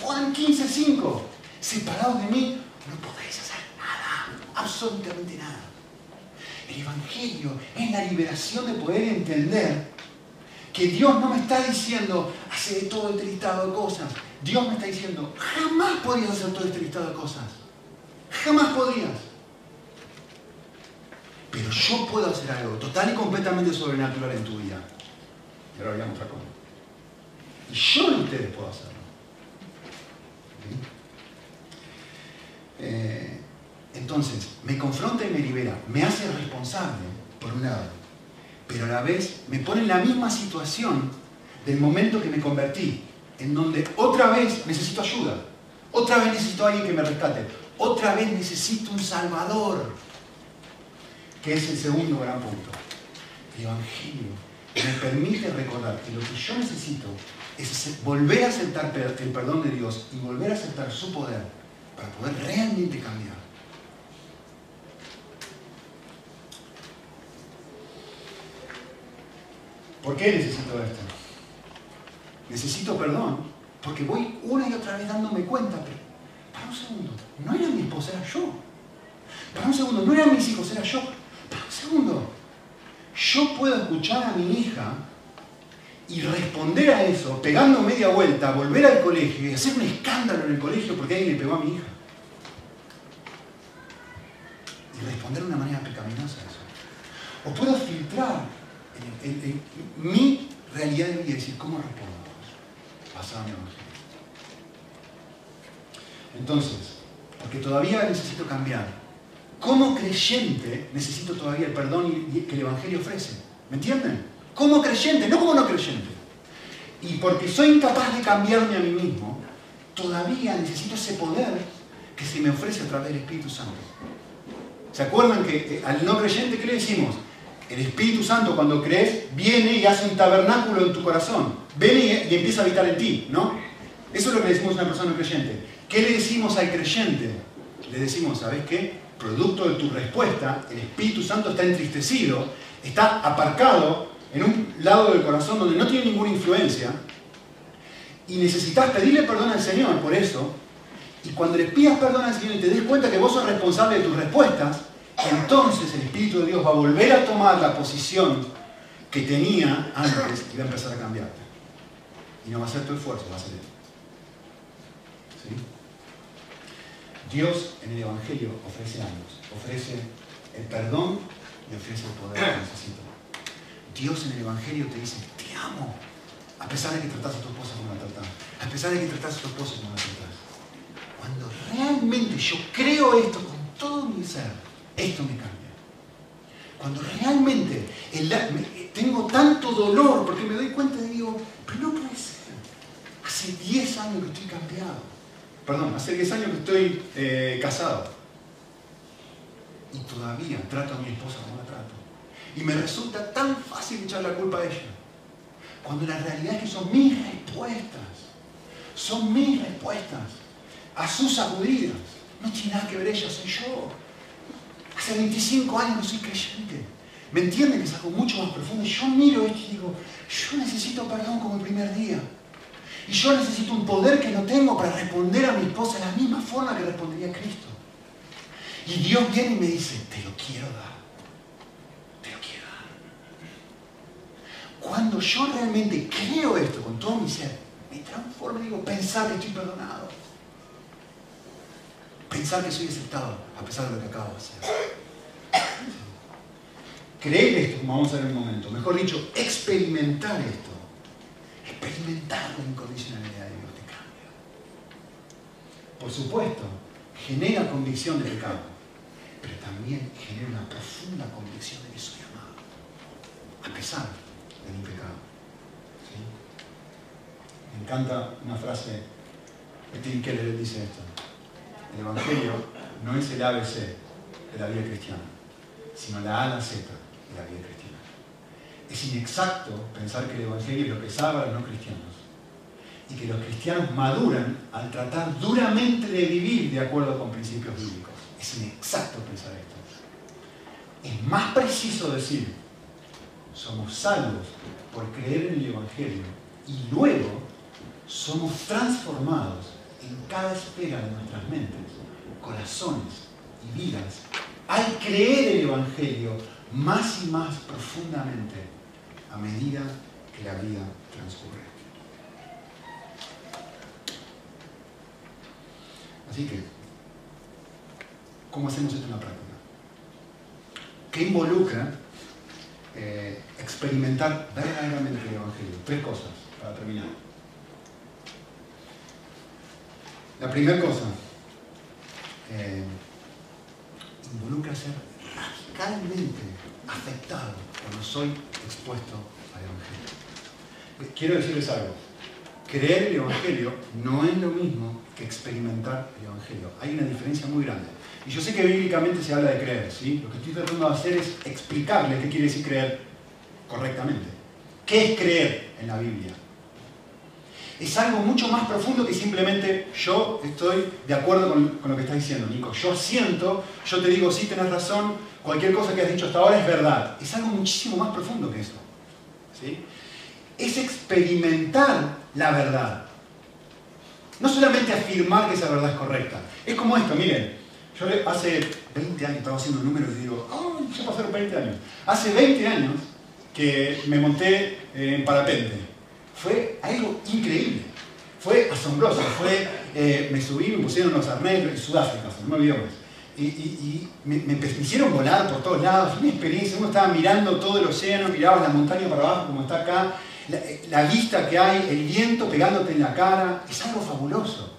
Juan 15, 5. Separados de mí, no podéis hacer nada, absolutamente nada. El Evangelio es la liberación de poder entender que Dios no me está diciendo, hace todo este listado de cosas. Dios me está diciendo, jamás podrías hacer todo este listado de cosas. Jamás podrías. Pero yo puedo hacer algo total y completamente sobrenatural en tu vida. Y ahora veamos otra cosa. Y yo no ustedes puedo hacerlo. Eh, entonces, me confronta y me libera. Me hace responsable, por un lado. Pero a la vez me pone en la misma situación del momento que me convertí en donde otra vez necesito ayuda, otra vez necesito a alguien que me rescate, otra vez necesito un salvador, que es el segundo gran punto. El Evangelio me permite recordar que lo que yo necesito es volver a aceptar el perdón de Dios y volver a aceptar su poder para poder realmente cambiar. ¿Por qué necesito esto? necesito perdón, porque voy una y otra vez dándome cuenta, pero para un segundo, no era mi esposa, era yo. Para un segundo, no eran mis hijos, era yo. Segundo, yo puedo escuchar a mi hija y responder a eso, pegando media vuelta, volver al colegio y hacer un escándalo en el colegio porque alguien le pegó a mi hija. Y responder de una manera pecaminosa a eso. O puedo filtrar mi realidad de vida y decir, ¿cómo respondo? Basado en mi evangelio. Entonces, porque todavía necesito cambiar, como creyente necesito todavía el perdón que el Evangelio ofrece. ¿Me entienden? Como creyente, no como no creyente. Y porque soy incapaz de cambiarme a mí mismo, todavía necesito ese poder que se me ofrece a través del Espíritu Santo. ¿Se acuerdan que eh, al no creyente qué le decimos? El Espíritu Santo cuando crees viene y hace un tabernáculo en tu corazón. Viene y, empieza a habitar en ti, ¿no? Eso es lo que le decimos a una persona no creyente. ¿Qué le decimos al creyente? Le decimos, ¿sabes qué? Producto de tu respuesta, el Espíritu Santo está entristecido, está aparcado en un lado del corazón donde no tiene ninguna influencia y necesitas pedirle perdón al Señor por eso. Y cuando le pidas perdón al Señor y te des cuenta que vos sos responsable de tus respuestas, entonces el Espíritu de Dios va a volver a tomar la posición que tenía antes y va a empezar a cambiarte. Y no va a ser tu esfuerzo, va a ser él. ¿Sí? Dios en el Evangelio ofrece ambos. Ofrece el perdón y ofrece el poder que necesito. Dios en el Evangelio te dice, te amo, a pesar de que tratas a tu esposa como la tratas, a pesar de que tratas a tu esposa como la tratas. Cuando realmente yo creo esto con todo mi ser, esto me cambia. Cuando realmente tengo tanto dolor porque me doy cuenta y digo, pero no puede ser. Hace 10 años que estoy cambiado. Perdón, hace 10 años que estoy eh, casado. Y todavía trato a mi esposa como la trato. Y me resulta tan fácil echar la culpa a ella. Cuando la realidad es que son mis respuestas. Son mis respuestas a sus sacudidas. No tiene nada que ver ella, soy yo. Hace 25 años no soy creyente. ¿Me entienden que es algo mucho más profundo? Yo miro esto y digo, yo necesito perdón como el primer día. Y yo necesito un poder que no tengo para responder a mi esposa de la misma forma que respondería Cristo. Y Dios viene y me dice, te lo quiero dar. Te lo quiero dar. Cuando yo realmente creo esto con todo mi ser, me transforma y digo, pensar que estoy perdonado pensar que soy aceptado a pesar de lo que acabo de hacer. Creer esto, como vamos a ver en un momento, mejor dicho, experimentar esto, experimentar la incondicionalidad de Dios te cambia. Por supuesto, genera convicción de pecado, pero también genera una profunda convicción de que soy amado, a pesar de mi pecado. Me encanta una frase de Tim Keller, dice esto. El Evangelio no es el ABC de la vida cristiana, sino la A a la Z de la vida cristiana. Es inexacto pensar que el Evangelio es lo que salva a los no cristianos y que los cristianos maduran al tratar duramente de vivir de acuerdo con principios bíblicos. Es inexacto pensar esto. Es más preciso decir, somos salvos por creer en el Evangelio y luego somos transformados en cada esfera de nuestras mentes, corazones y vidas, al creer el Evangelio más y más profundamente a medida que la vida transcurre. Así que, ¿cómo hacemos esto en la práctica? ¿Qué involucra eh, experimentar verdaderamente el Evangelio? Tres cosas para terminar. La primera cosa, eh, involucra ser radicalmente afectado cuando soy expuesto al Evangelio. Quiero decirles algo. Creer el Evangelio no es lo mismo que experimentar el Evangelio. Hay una diferencia muy grande. Y yo sé que bíblicamente se habla de creer, ¿sí? Lo que estoy tratando de hacer es explicarles qué quiere decir creer correctamente. ¿Qué es creer en la Biblia? Es algo mucho más profundo que simplemente yo estoy de acuerdo con, lo que estás diciendo, Nico. Yo siento, yo te digo, sí, tenés razón, cualquier cosa que has dicho hasta ahora es verdad. Es algo muchísimo más profundo que eso. ¿sí? Es experimentar la verdad. No solamente afirmar que esa verdad es correcta. Es como esto, miren. Yo hace 20 años estaba haciendo números y digo, oh, ya pasaron 20 años. Hace 20 años que me monté en parapente. Fue algo increíble. Fue asombroso. Fue, eh, me subí, me pusieron los arnés Sudáfrica, no me más. Y, me, hicieron volar por todos lados. Una experiencia. Uno estaba mirando todo el océano, miraba la montaña para abajo como está acá. La, la vista que hay, el viento pegándote en la cara. Es algo fabuloso.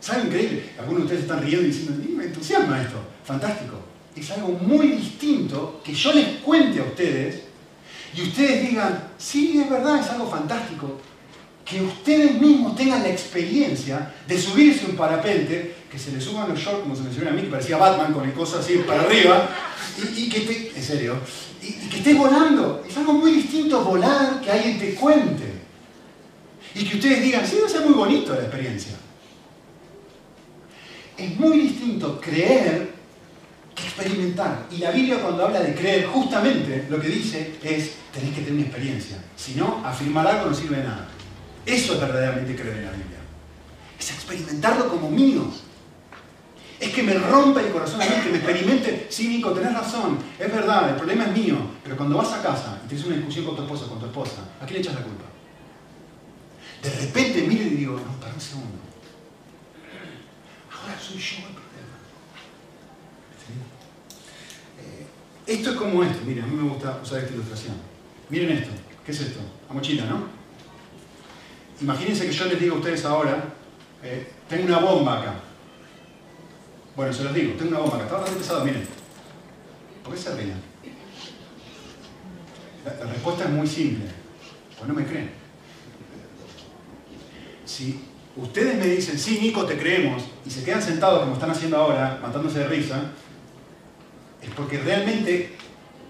Es algo increíble. Algunos de ustedes están riendo y diciendo, me entusiasma esto. Fantástico. Es algo muy distinto que yo les cuente a ustedes y ustedes digan, sí, es verdad, es algo fantástico. Que ustedes mismos tengan la experiencia de subirse un parapente, que se les suban los shorts, como se me subió a mí, que parecía Batman con el coso así para arriba, y, que esté, en serio, y, que esté volando. Es algo muy distinto volar que alguien te cuente. Y que ustedes digan, sí, va a muy bonito la experiencia. Es muy distinto creer experimentar. Y la Biblia cuando habla de creer, justamente lo que dice es, tenéis que tener una experiencia. Si no, afirmar algo no sirve de nada. Eso es verdaderamente creer en la Biblia. Es experimentarlo como mío. Es que me rompa el corazón a mí, que me experimente. Sí, Nico, tenés razón. Es verdad, el problema es mío. Pero cuando vas a casa y tienes una discusión con tu esposa, con tu esposa, ¿a quién le echas la culpa? De repente mire y digo, no, para un segundo soy yo el problema. Eh, esto es como esto, miren, a mí me gusta usar esta ilustración. Miren esto, ¿qué es esto? La mochila, ¿no? Imagínense que yo les digo a ustedes ahora, eh, tengo una bomba acá. Bueno, se los digo, tengo una bomba acá. Está bastante pesado, miren. ¿Por qué se ríen? La, la respuesta es muy simple. Pues no me creen. Si ustedes me dicen, sí, Nico, te creemos, y se quedan sentados como están haciendo ahora, matándose de risa, porque realmente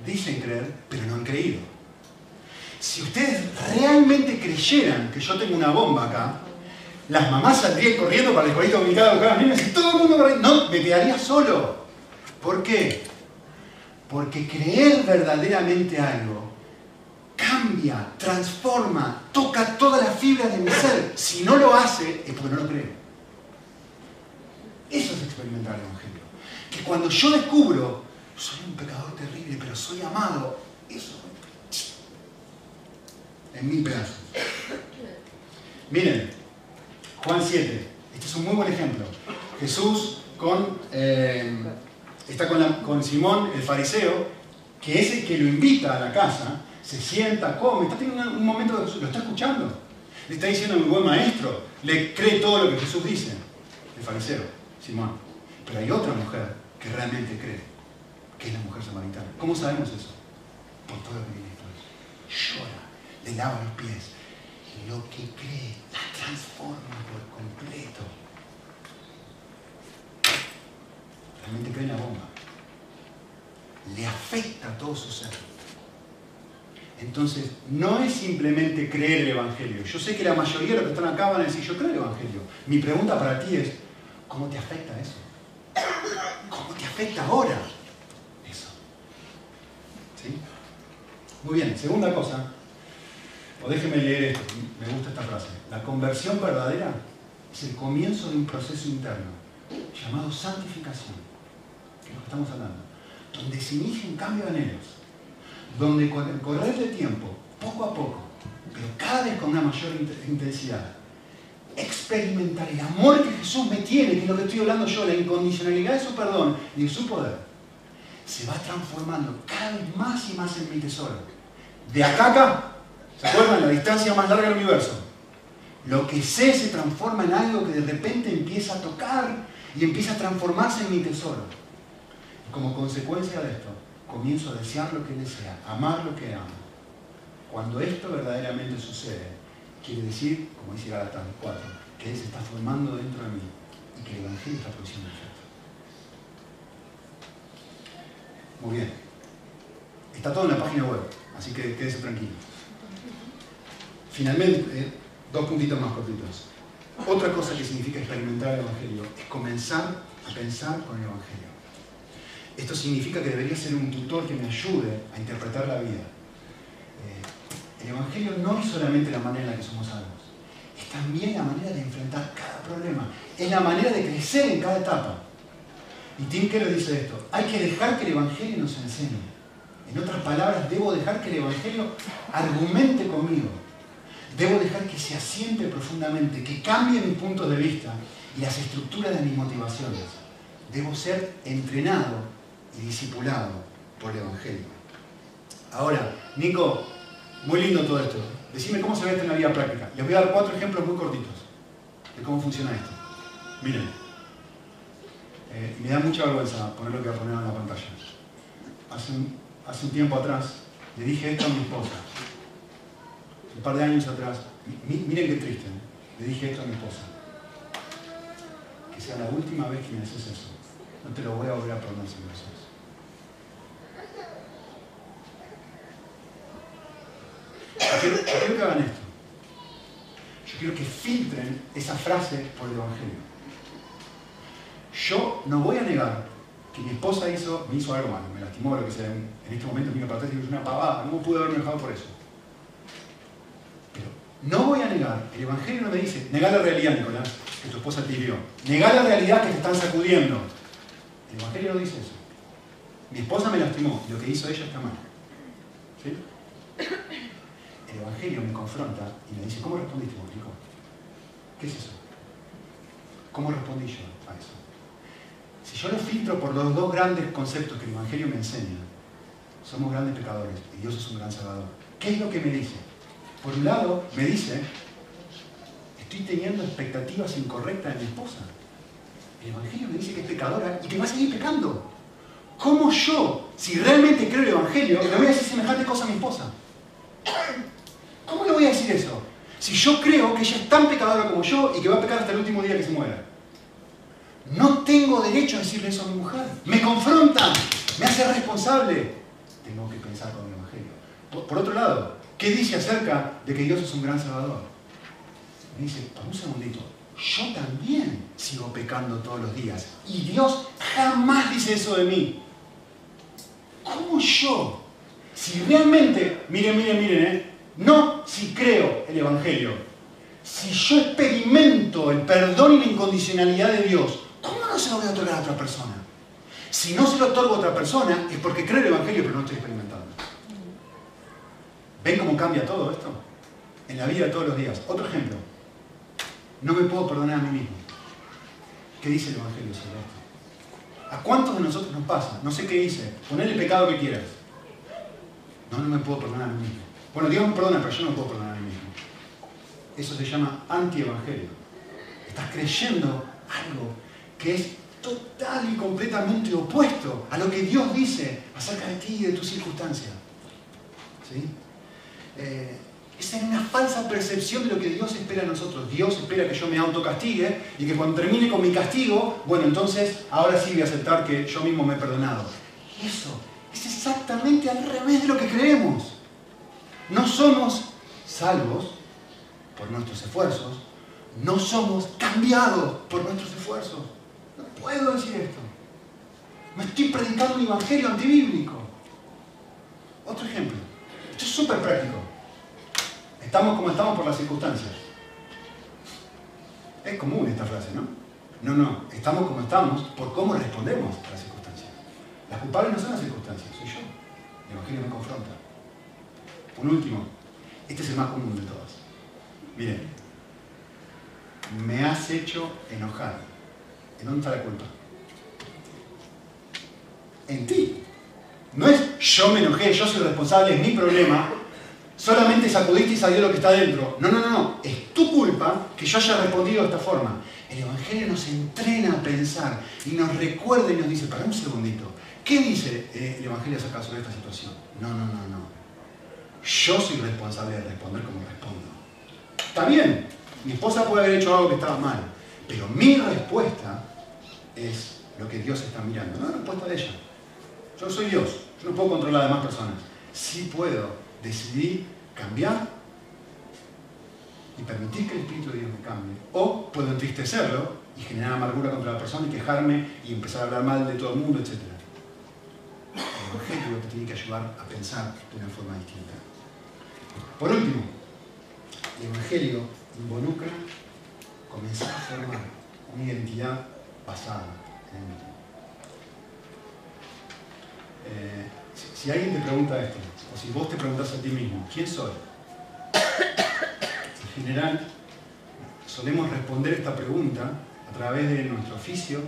dicen creer, pero no han creído. Si ustedes realmente creyeran que yo tengo una bomba acá, las mamás saldrían corriendo para el colegio dominicano con las niñas y todo el mundo No, me quedaría solo. ¿Por qué? Porque creer verdaderamente algo cambia, transforma, toca todas las fibras de mi ser. Si no lo hace, es porque no lo creo. Eso es experimentar el Evangelio. Que cuando yo descubro, soy un pecador terrible, pero soy amado, eso en mil pedazos. Miren, Juan 7, este es un muy buen ejemplo. Jesús con, eh, está con, con Simón, el fariseo, que es el que lo invita a la casa, se sienta, come, está teniendo un momento lo está escuchando. Le está diciendo mi buen maestro, le cree todo lo que Jesús dice, el fariseo, Simón. Pero hay otra mujer que realmente cree, que es la mujer samaritana. ¿Cómo sabemos eso? Por todo lo que viene después. Llora, le lava los pies. Lo que cree la transforma por completo. Realmente cree en la bomba. Le afecta a todo su ser. Entonces, no es simplemente creer el Evangelio. Yo sé que la mayoría de los que están acá van a decir, yo creo el Evangelio. Mi pregunta para ti es, ¿cómo te afecta eso? ¿Cómo te afecta ahora eso? ¿Sí? Muy bien, segunda cosa, o déjeme leer esto, me gusta esta frase. La conversión verdadera es el comienzo de un proceso interno llamado santificación, que es lo que estamos hablando, donde se inicia un cambio de anhelos donde con el correr del tiempo, poco a poco, pero cada vez con una mayor intensidad, experimentar el amor que Jesús me tiene, que es lo que estoy hablando yo, la incondicionalidad de su perdón y de su poder, se va transformando cada vez más y más en mi tesoro. De acá acá, ¿se acuerdan? La distancia más larga del universo. Lo que sé se transforma en algo que de repente empieza a tocar y empieza a transformarse en mi tesoro. Como consecuencia de esto, comienzo a desear lo que desea, amar lo que amo. Cuando esto verdaderamente sucede, quiere decir, como dice Gálatas 4, que Él se está formando dentro de mí y que el Evangelio está produciendo efecto. Muy bien. Está todo en la página web, así que quédese tranquilo. Finalmente, eh, dos puntitos más cortitos. Otra cosa que significa experimentar el Evangelio es comenzar a pensar con el Evangelio. Esto significa que debería ser un tutor que me ayude a interpretar la vida. Eh, el Evangelio no es solamente la manera en la que somos salvos, es también la manera de enfrentar cada problema, es la manera de crecer en cada etapa. Y Tim Keller dice esto, hay que dejar que el Evangelio nos enseñe. En otras palabras, debo dejar que el Evangelio argumente conmigo. Debo dejar que se asiente profundamente, que cambie mi punto de vista y las estructuras de mis motivaciones. Debo ser entrenado y discipulado por el Evangelio. Ahora, Nico, muy lindo todo esto. Decime cómo se ve esto en la vida práctica. Les voy a dar cuatro ejemplos muy cortitos de cómo funciona esto. Miren, eh, me da mucha vergüenza poner lo que voy a poner en la pantalla. Hace un, tiempo atrás le dije esto a mi esposa. Un par de años atrás. miren qué triste. Le dije esto a mi esposa. Que sea la última vez que me haces eso. No te lo voy a volver a poner si quiero, quiero que hagan esto. Yo quiero que filtren esa frase por el Evangelio. Yo no voy a negar que mi esposa hizo, me hizo algo malo, me lastimó, lo que sea. En, este momento miro para atrás es una pavada, ¿cómo pude haberme dejado por eso? Pero no voy a negar, el Evangelio no me dice, negar la realidad, Nicolás, que tu esposa te hirió. Negar la realidad que te están sacudiendo. El Evangelio no dice eso. Mi esposa me lastimó, lo que hizo ella está mal. ¿Sí? El Evangelio me confronta y me dice, ¿cómo respondiste vos, Nico? ¿Qué es eso? ¿Cómo respondí yo a eso? Si yo lo filtro por los dos grandes conceptos que el Evangelio me enseña, somos grandes pecadores y Dios es un gran salvador. ¿Qué es lo que me dice? Por un lado, me dice, estoy teniendo expectativas incorrectas de mi esposa. El Evangelio me dice que es pecadora y que va a seguir pecando. ¿Cómo yo, si realmente creo el Evangelio, le voy a decir semejante cosa a mi esposa? ¿Cómo le voy a decir eso? Si yo creo que ella es tan pecadora como yo y que va a pecar hasta el último día que se muera. No tengo derecho a decirle eso a mi mujer. Me confronta, me hace responsable. Tengo que pensar con el Evangelio. Por, otro lado, ¿qué dice acerca de que Dios es un gran salvador? Me dice, por un segundito, yo también sigo pecando todos los días. Y Dios jamás dice eso de mí. ¿Cómo yo? Si realmente, miren, miren, miren, ¿eh? no si creo el Evangelio, si yo experimento el perdón y la incondicionalidad de Dios, ¿Cómo no se lo voy a otorgar a otra persona? Si no se lo otorgo a otra persona es porque creo el Evangelio pero no estoy experimentando. ¿Ven cómo cambia todo esto? En la vida de todos los días. Otro ejemplo. No me puedo perdonar a mí mismo. ¿Qué dice el Evangelio sobre esto? ¿A cuántos de nosotros nos pasa? No sé qué dice. Ponle el pecado que quieras. No, no me puedo perdonar a mí mismo. Bueno, Dios me perdona, pero yo no puedo perdonar a mí mismo. Eso se llama anti-evangelio. Estás creyendo algo que es total y completamente opuesto a lo que Dios dice acerca de ti y de tus circunstancias. ¿Sí? Eh, es una falsa percepción de lo que Dios espera de nosotros. Dios espera que yo me autocastigue y que cuando termine con mi castigo, bueno, entonces ahora sí voy a aceptar que yo mismo me he perdonado. eso es exactamente al revés de lo que creemos. No somos salvos por nuestros esfuerzos, no somos cambiados por nuestros esfuerzos puedo decir esto. Me estoy predicando un evangelio antibíblico. Otro ejemplo. Esto es súper práctico. Estamos como estamos por las circunstancias. Es común esta frase, ¿no? No, no. Estamos como estamos por cómo respondemos a las circunstancias. Las culpables no son las circunstancias, soy yo. El evangelio me confronta. Un último. Este es el más común de todos. Miren. Me has hecho enojar ¿En dónde está la culpa? En ti. No es yo me enojé, yo soy responsable, es mi problema. Solamente sacudiste y salió lo que está dentro. No, no, no, no. Es tu culpa que yo haya respondido de esta forma. El Evangelio nos entrena a pensar y nos recuerda y nos dice, para un segundito, ¿qué dice eh, el Evangelio acerca de esta situación? No, no, no, no. Yo soy responsable de responder como respondo. Está bien, mi esposa puede haber hecho algo que estaba mal, pero mi respuesta es lo que Dios está mirando, no la respuesta de ella. Yo soy Dios, yo no puedo controlar a demás personas. Sí puedo decidir cambiar y permitir que el Espíritu de Dios me cambie. O puedo entristecerlo y generar amargura contra la persona y quejarme y empezar a hablar mal de todo el mundo, etc. El Evangelio te tiene que ayudar a pensar de una forma distinta. Por último, el Evangelio involucra comenzar a formar una identidad Eh, si, si alguien te pregunta esto, o si vos te preguntas a ti mismo, ¿quién soy? En general, solemos responder esta pregunta a través de nuestro oficio,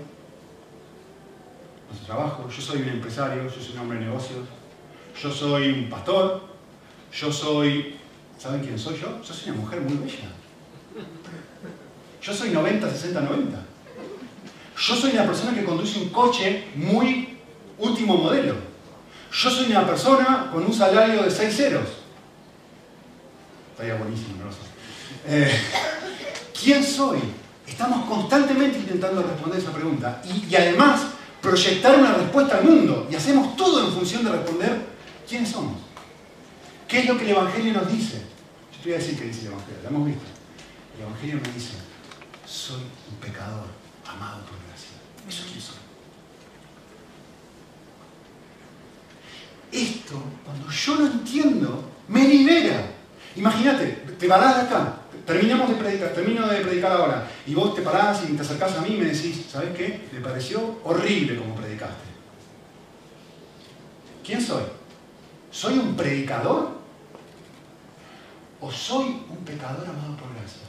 nuestro trabajo. Yo soy un empresario, yo soy un hombre de negocios, yo soy un pastor, yo soy... ¿Saben quién soy yo? Yo soy una mujer muy bella. Yo soy 90, 60, 90. Yo soy una persona que conduce un coche muy último modelo. Yo soy una persona con un salario de 6 ceros. Estaría buenísimo, ¿no? Eh, ¿Quién soy? Estamos constantemente intentando responder esa pregunta y, además proyectar una respuesta al mundo y hacemos todo en función de responder quiénes somos. ¿Qué es lo que el Evangelio nos dice? Yo te voy a decir qué dice el Evangelio, lo hemos visto. El Evangelio me dice, soy un pecador amado por gracia. Soy. Esto, cuando yo lo entiendo, me libera. Imagínate, te parás de acá, terminamos de predicar, termino de predicar ahora, y vos te parás y te acercás a mí y me decís, ¿sabes qué? Me pareció horrible como predicaste. ¿Quién soy? ¿Soy un predicador? ¿O soy un pecador amado por gracia?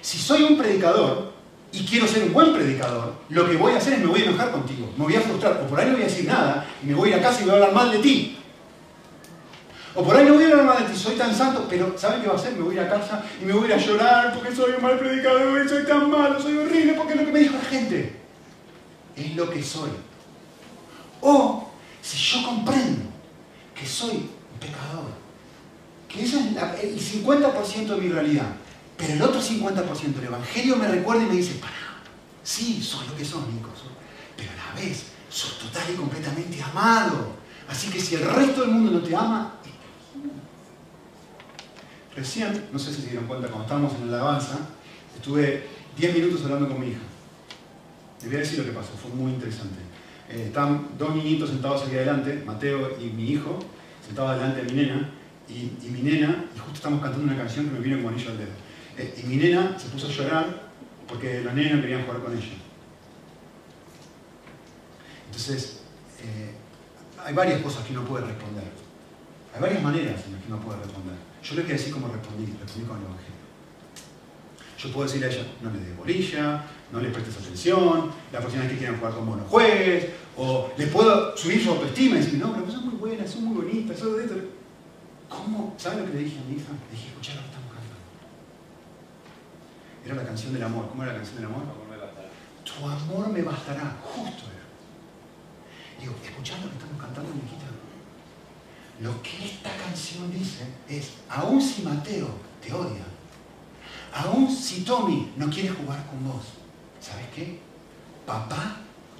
Si soy un predicador y quiero ser un buen predicador, lo que voy a hacer es me voy a enojar contigo, me voy a frustrar, o por ahí no voy a decir nada, y me voy a ir a casa y voy a hablar mal de ti. O por ahí no voy a hablar mal de ti, soy tan santo, pero ¿saben qué va a hacer? Me voy a ir a casa y me voy a ir a llorar porque soy un mal predicador, soy tan malo, soy horrible, porque es lo que me dijo la gente. Es lo que soy. O si yo comprendo que soy un pecador, que eso es el 50% de mi realidad, pero el otro 50% del Evangelio me recuerda y me dice, para, sí, sos lo que sos, Nico, pero a la vez sos total y completamente amado. Así que si el resto del mundo no te ama, Recién, no sé si se dieron cuenta, cuando estábamos en la alabanza, estuve 10 minutos hablando con mi hija. Les voy a decir lo que pasó, fue muy interesante. Eh, estaban dos niñitos sentados aquí adelante, Mateo y mi hijo, sentados delante de mi nena, y, mi nena, y justo estamos cantando una canción que me vino como anillo al dedo. Eh, y mi nena se puso a llorar porque los nenes no querían jugar con ella. Entonces, eh, hay varias cosas que uno puede responder. Hay varias maneras en las que uno puede responder. Yo le quiero decir cómo respondí, respondí con el Evangelio. Yo puedo decirle a ella, no le des bolilla, no le prestes atención, la próxima que quieran jugar con vos no juegues, o le puedo subir su autoestima y decir, no, pero son muy buenas, son muy bonitas, son de esto. ¿Cómo? ¿Sabes lo que le dije a mi hija? Le dije, escuchá lo que estamos cantando. Era la canción del amor. ¿Cómo era la canción del amor? Tu amor me bastará. Justo era. Digo, escuchá lo que estamos cantando, mi hijita. Lo que esta canción dice es, aun si Mateo te odia, aun si Tommy no quiere jugar con vos, ¿sabes qué? Papá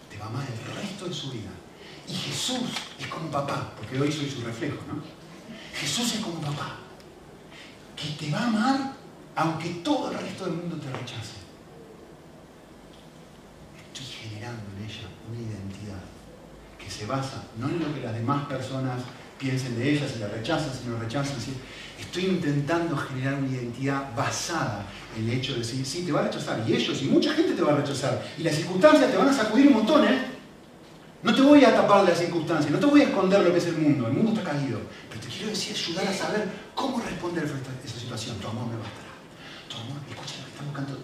te va a amar el resto de su vida. Y Jesús es como papá, porque hoy soy su reflejo, ¿no? Jesús es como papá, que te va a amar aunque todo el resto del mundo te rechace. Estoy generando en ella una identidad que se basa no en lo que las demás personas piensen de ella, si la rechazan, si no rechazan. Si... Estoy intentando generar una identidad basada en el hecho de decir, sí, te va a rechazar, y ellos, y mucha gente te va a rechazar, y las circunstancias te van a sacudir un montón, ¿eh? No te voy a tapar las circunstancias, no te voy a esconder lo que es el mundo, el mundo está caído, pero te quiero decir, ayudar a saber cómo responder a esa situación. Tu amor me bastará.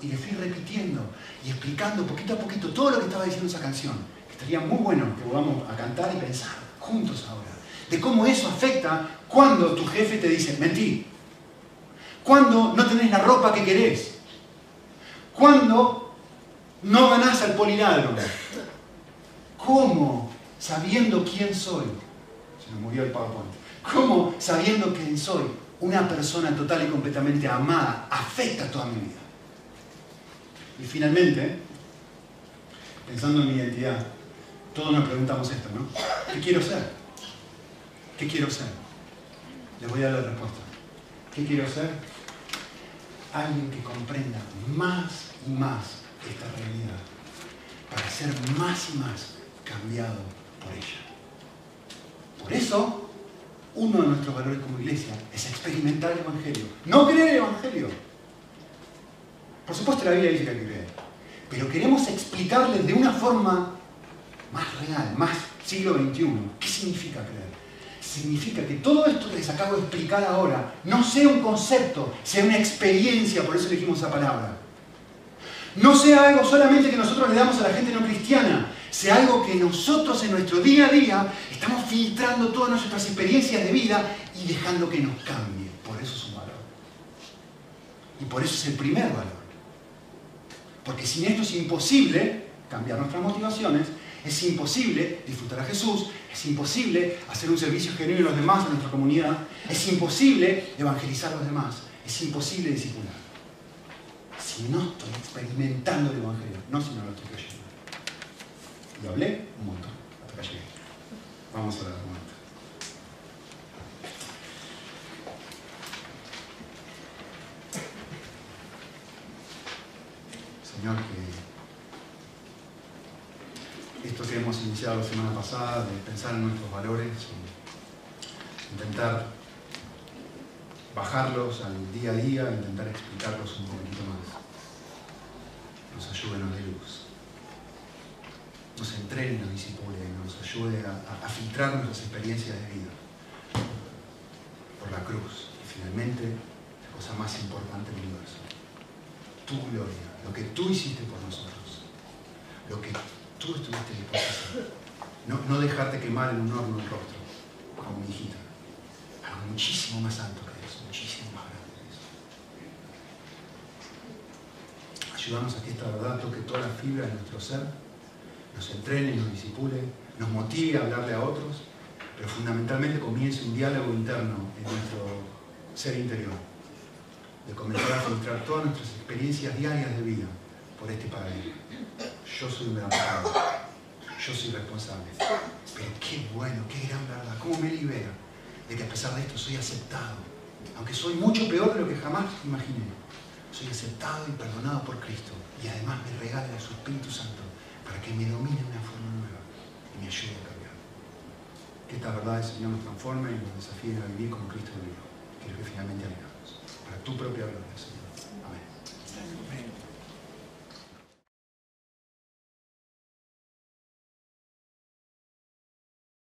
Y le fui repitiendo y explicando poquito a poquito todo lo que estaba diciendo esa canción. Estaría muy bueno que volvamos a cantar y pensar juntos ahora de cómo eso afecta cuando tu jefe te dice, mentí. Cuando no tenés la ropa que querés. Cuando no ganás al poliladro. ¿Cómo, sabiendo quién soy, se me murió el PowerPoint, cómo, sabiendo quién soy, una persona total y completamente amada, afecta toda mi vida? Y finalmente, pensando en mi identidad, todos nos preguntamos esto, ¿no? ¿Qué quiero ser? ¿Qué quiero ser? Les voy a dar la respuesta. ¿Qué quiero ser? Alguien que comprenda más y más esta realidad para ser más y más cambiado por ella. Por eso, uno de nuestros valores como iglesia es experimentar el Evangelio. No creer el Evangelio. Por supuesto la Biblia dice que hay que creer. Pero queremos explicarles de una forma más real, más siglo XXI. ¿Qué significa creer? Significa que todo esto que les acabo de explicar ahora no sea un concepto, sea una experiencia, por eso elegimos esa palabra. No sea algo solamente que nosotros le damos a la gente no cristiana, sea algo que nosotros en nuestro día a día estamos filtrando todas nuestras experiencias de vida y dejando que nos cambie. Por eso es un valor. Y por eso es el primer valor. Porque sin esto es imposible cambiar nuestras motivaciones, es imposible disfrutar a Jesús, es imposible hacer un servicio genuino a los demás en nuestra comunidad, es imposible evangelizar a los demás, es imposible discipular. Si no estoy experimentando el Evangelio, no si no lo estoy creyendo. Y hablé un montón, hasta que llegué. Vamos a ver un momento. Señor, que esto que hemos iniciado la semana de pensar en nuestros valores, intentar bajarlos al día a día, intentar explicarlos un poquitito más, nos ayude, nos dé luz, nos entrene, nos disipule, nos ayude a, a filtrar nuestras experiencias de vida por la cruz. Y finalmente la cosa más importante del universo, tu gloria lo que tú hiciste por nosotros, lo que tú estuviste dispuesto a hacer. No, dejarte quemar en un horno el rostro, como mi hijita. Algo muchísimo más alto que eso, muchísimo más grande que eso. Ayúdanos a que esta verdad toque toda la fibra de nuestro ser, nos entrene, nos disipule, nos motive a hablarle a otros, pero fundamentalmente comience un diálogo interno en nuestro ser interior de comenzar a filtrar todas nuestras experiencias diarias de vida por este paradigma. Yo soy un gran yo soy responsable, pero qué bueno, qué gran verdad, cómo me libera de que a pesar de esto soy aceptado, aunque soy mucho peor de lo que jamás imaginé, soy aceptado y perdonado por Cristo. Y además me regala su Espíritu Santo para que me domine de una forma nueva y me ayude a cambiar. Que esta verdad, Señor, nos transforme y nos desafíe a vivir como Cristo vivió, lo que finalmente anhelamos tu propia gloria.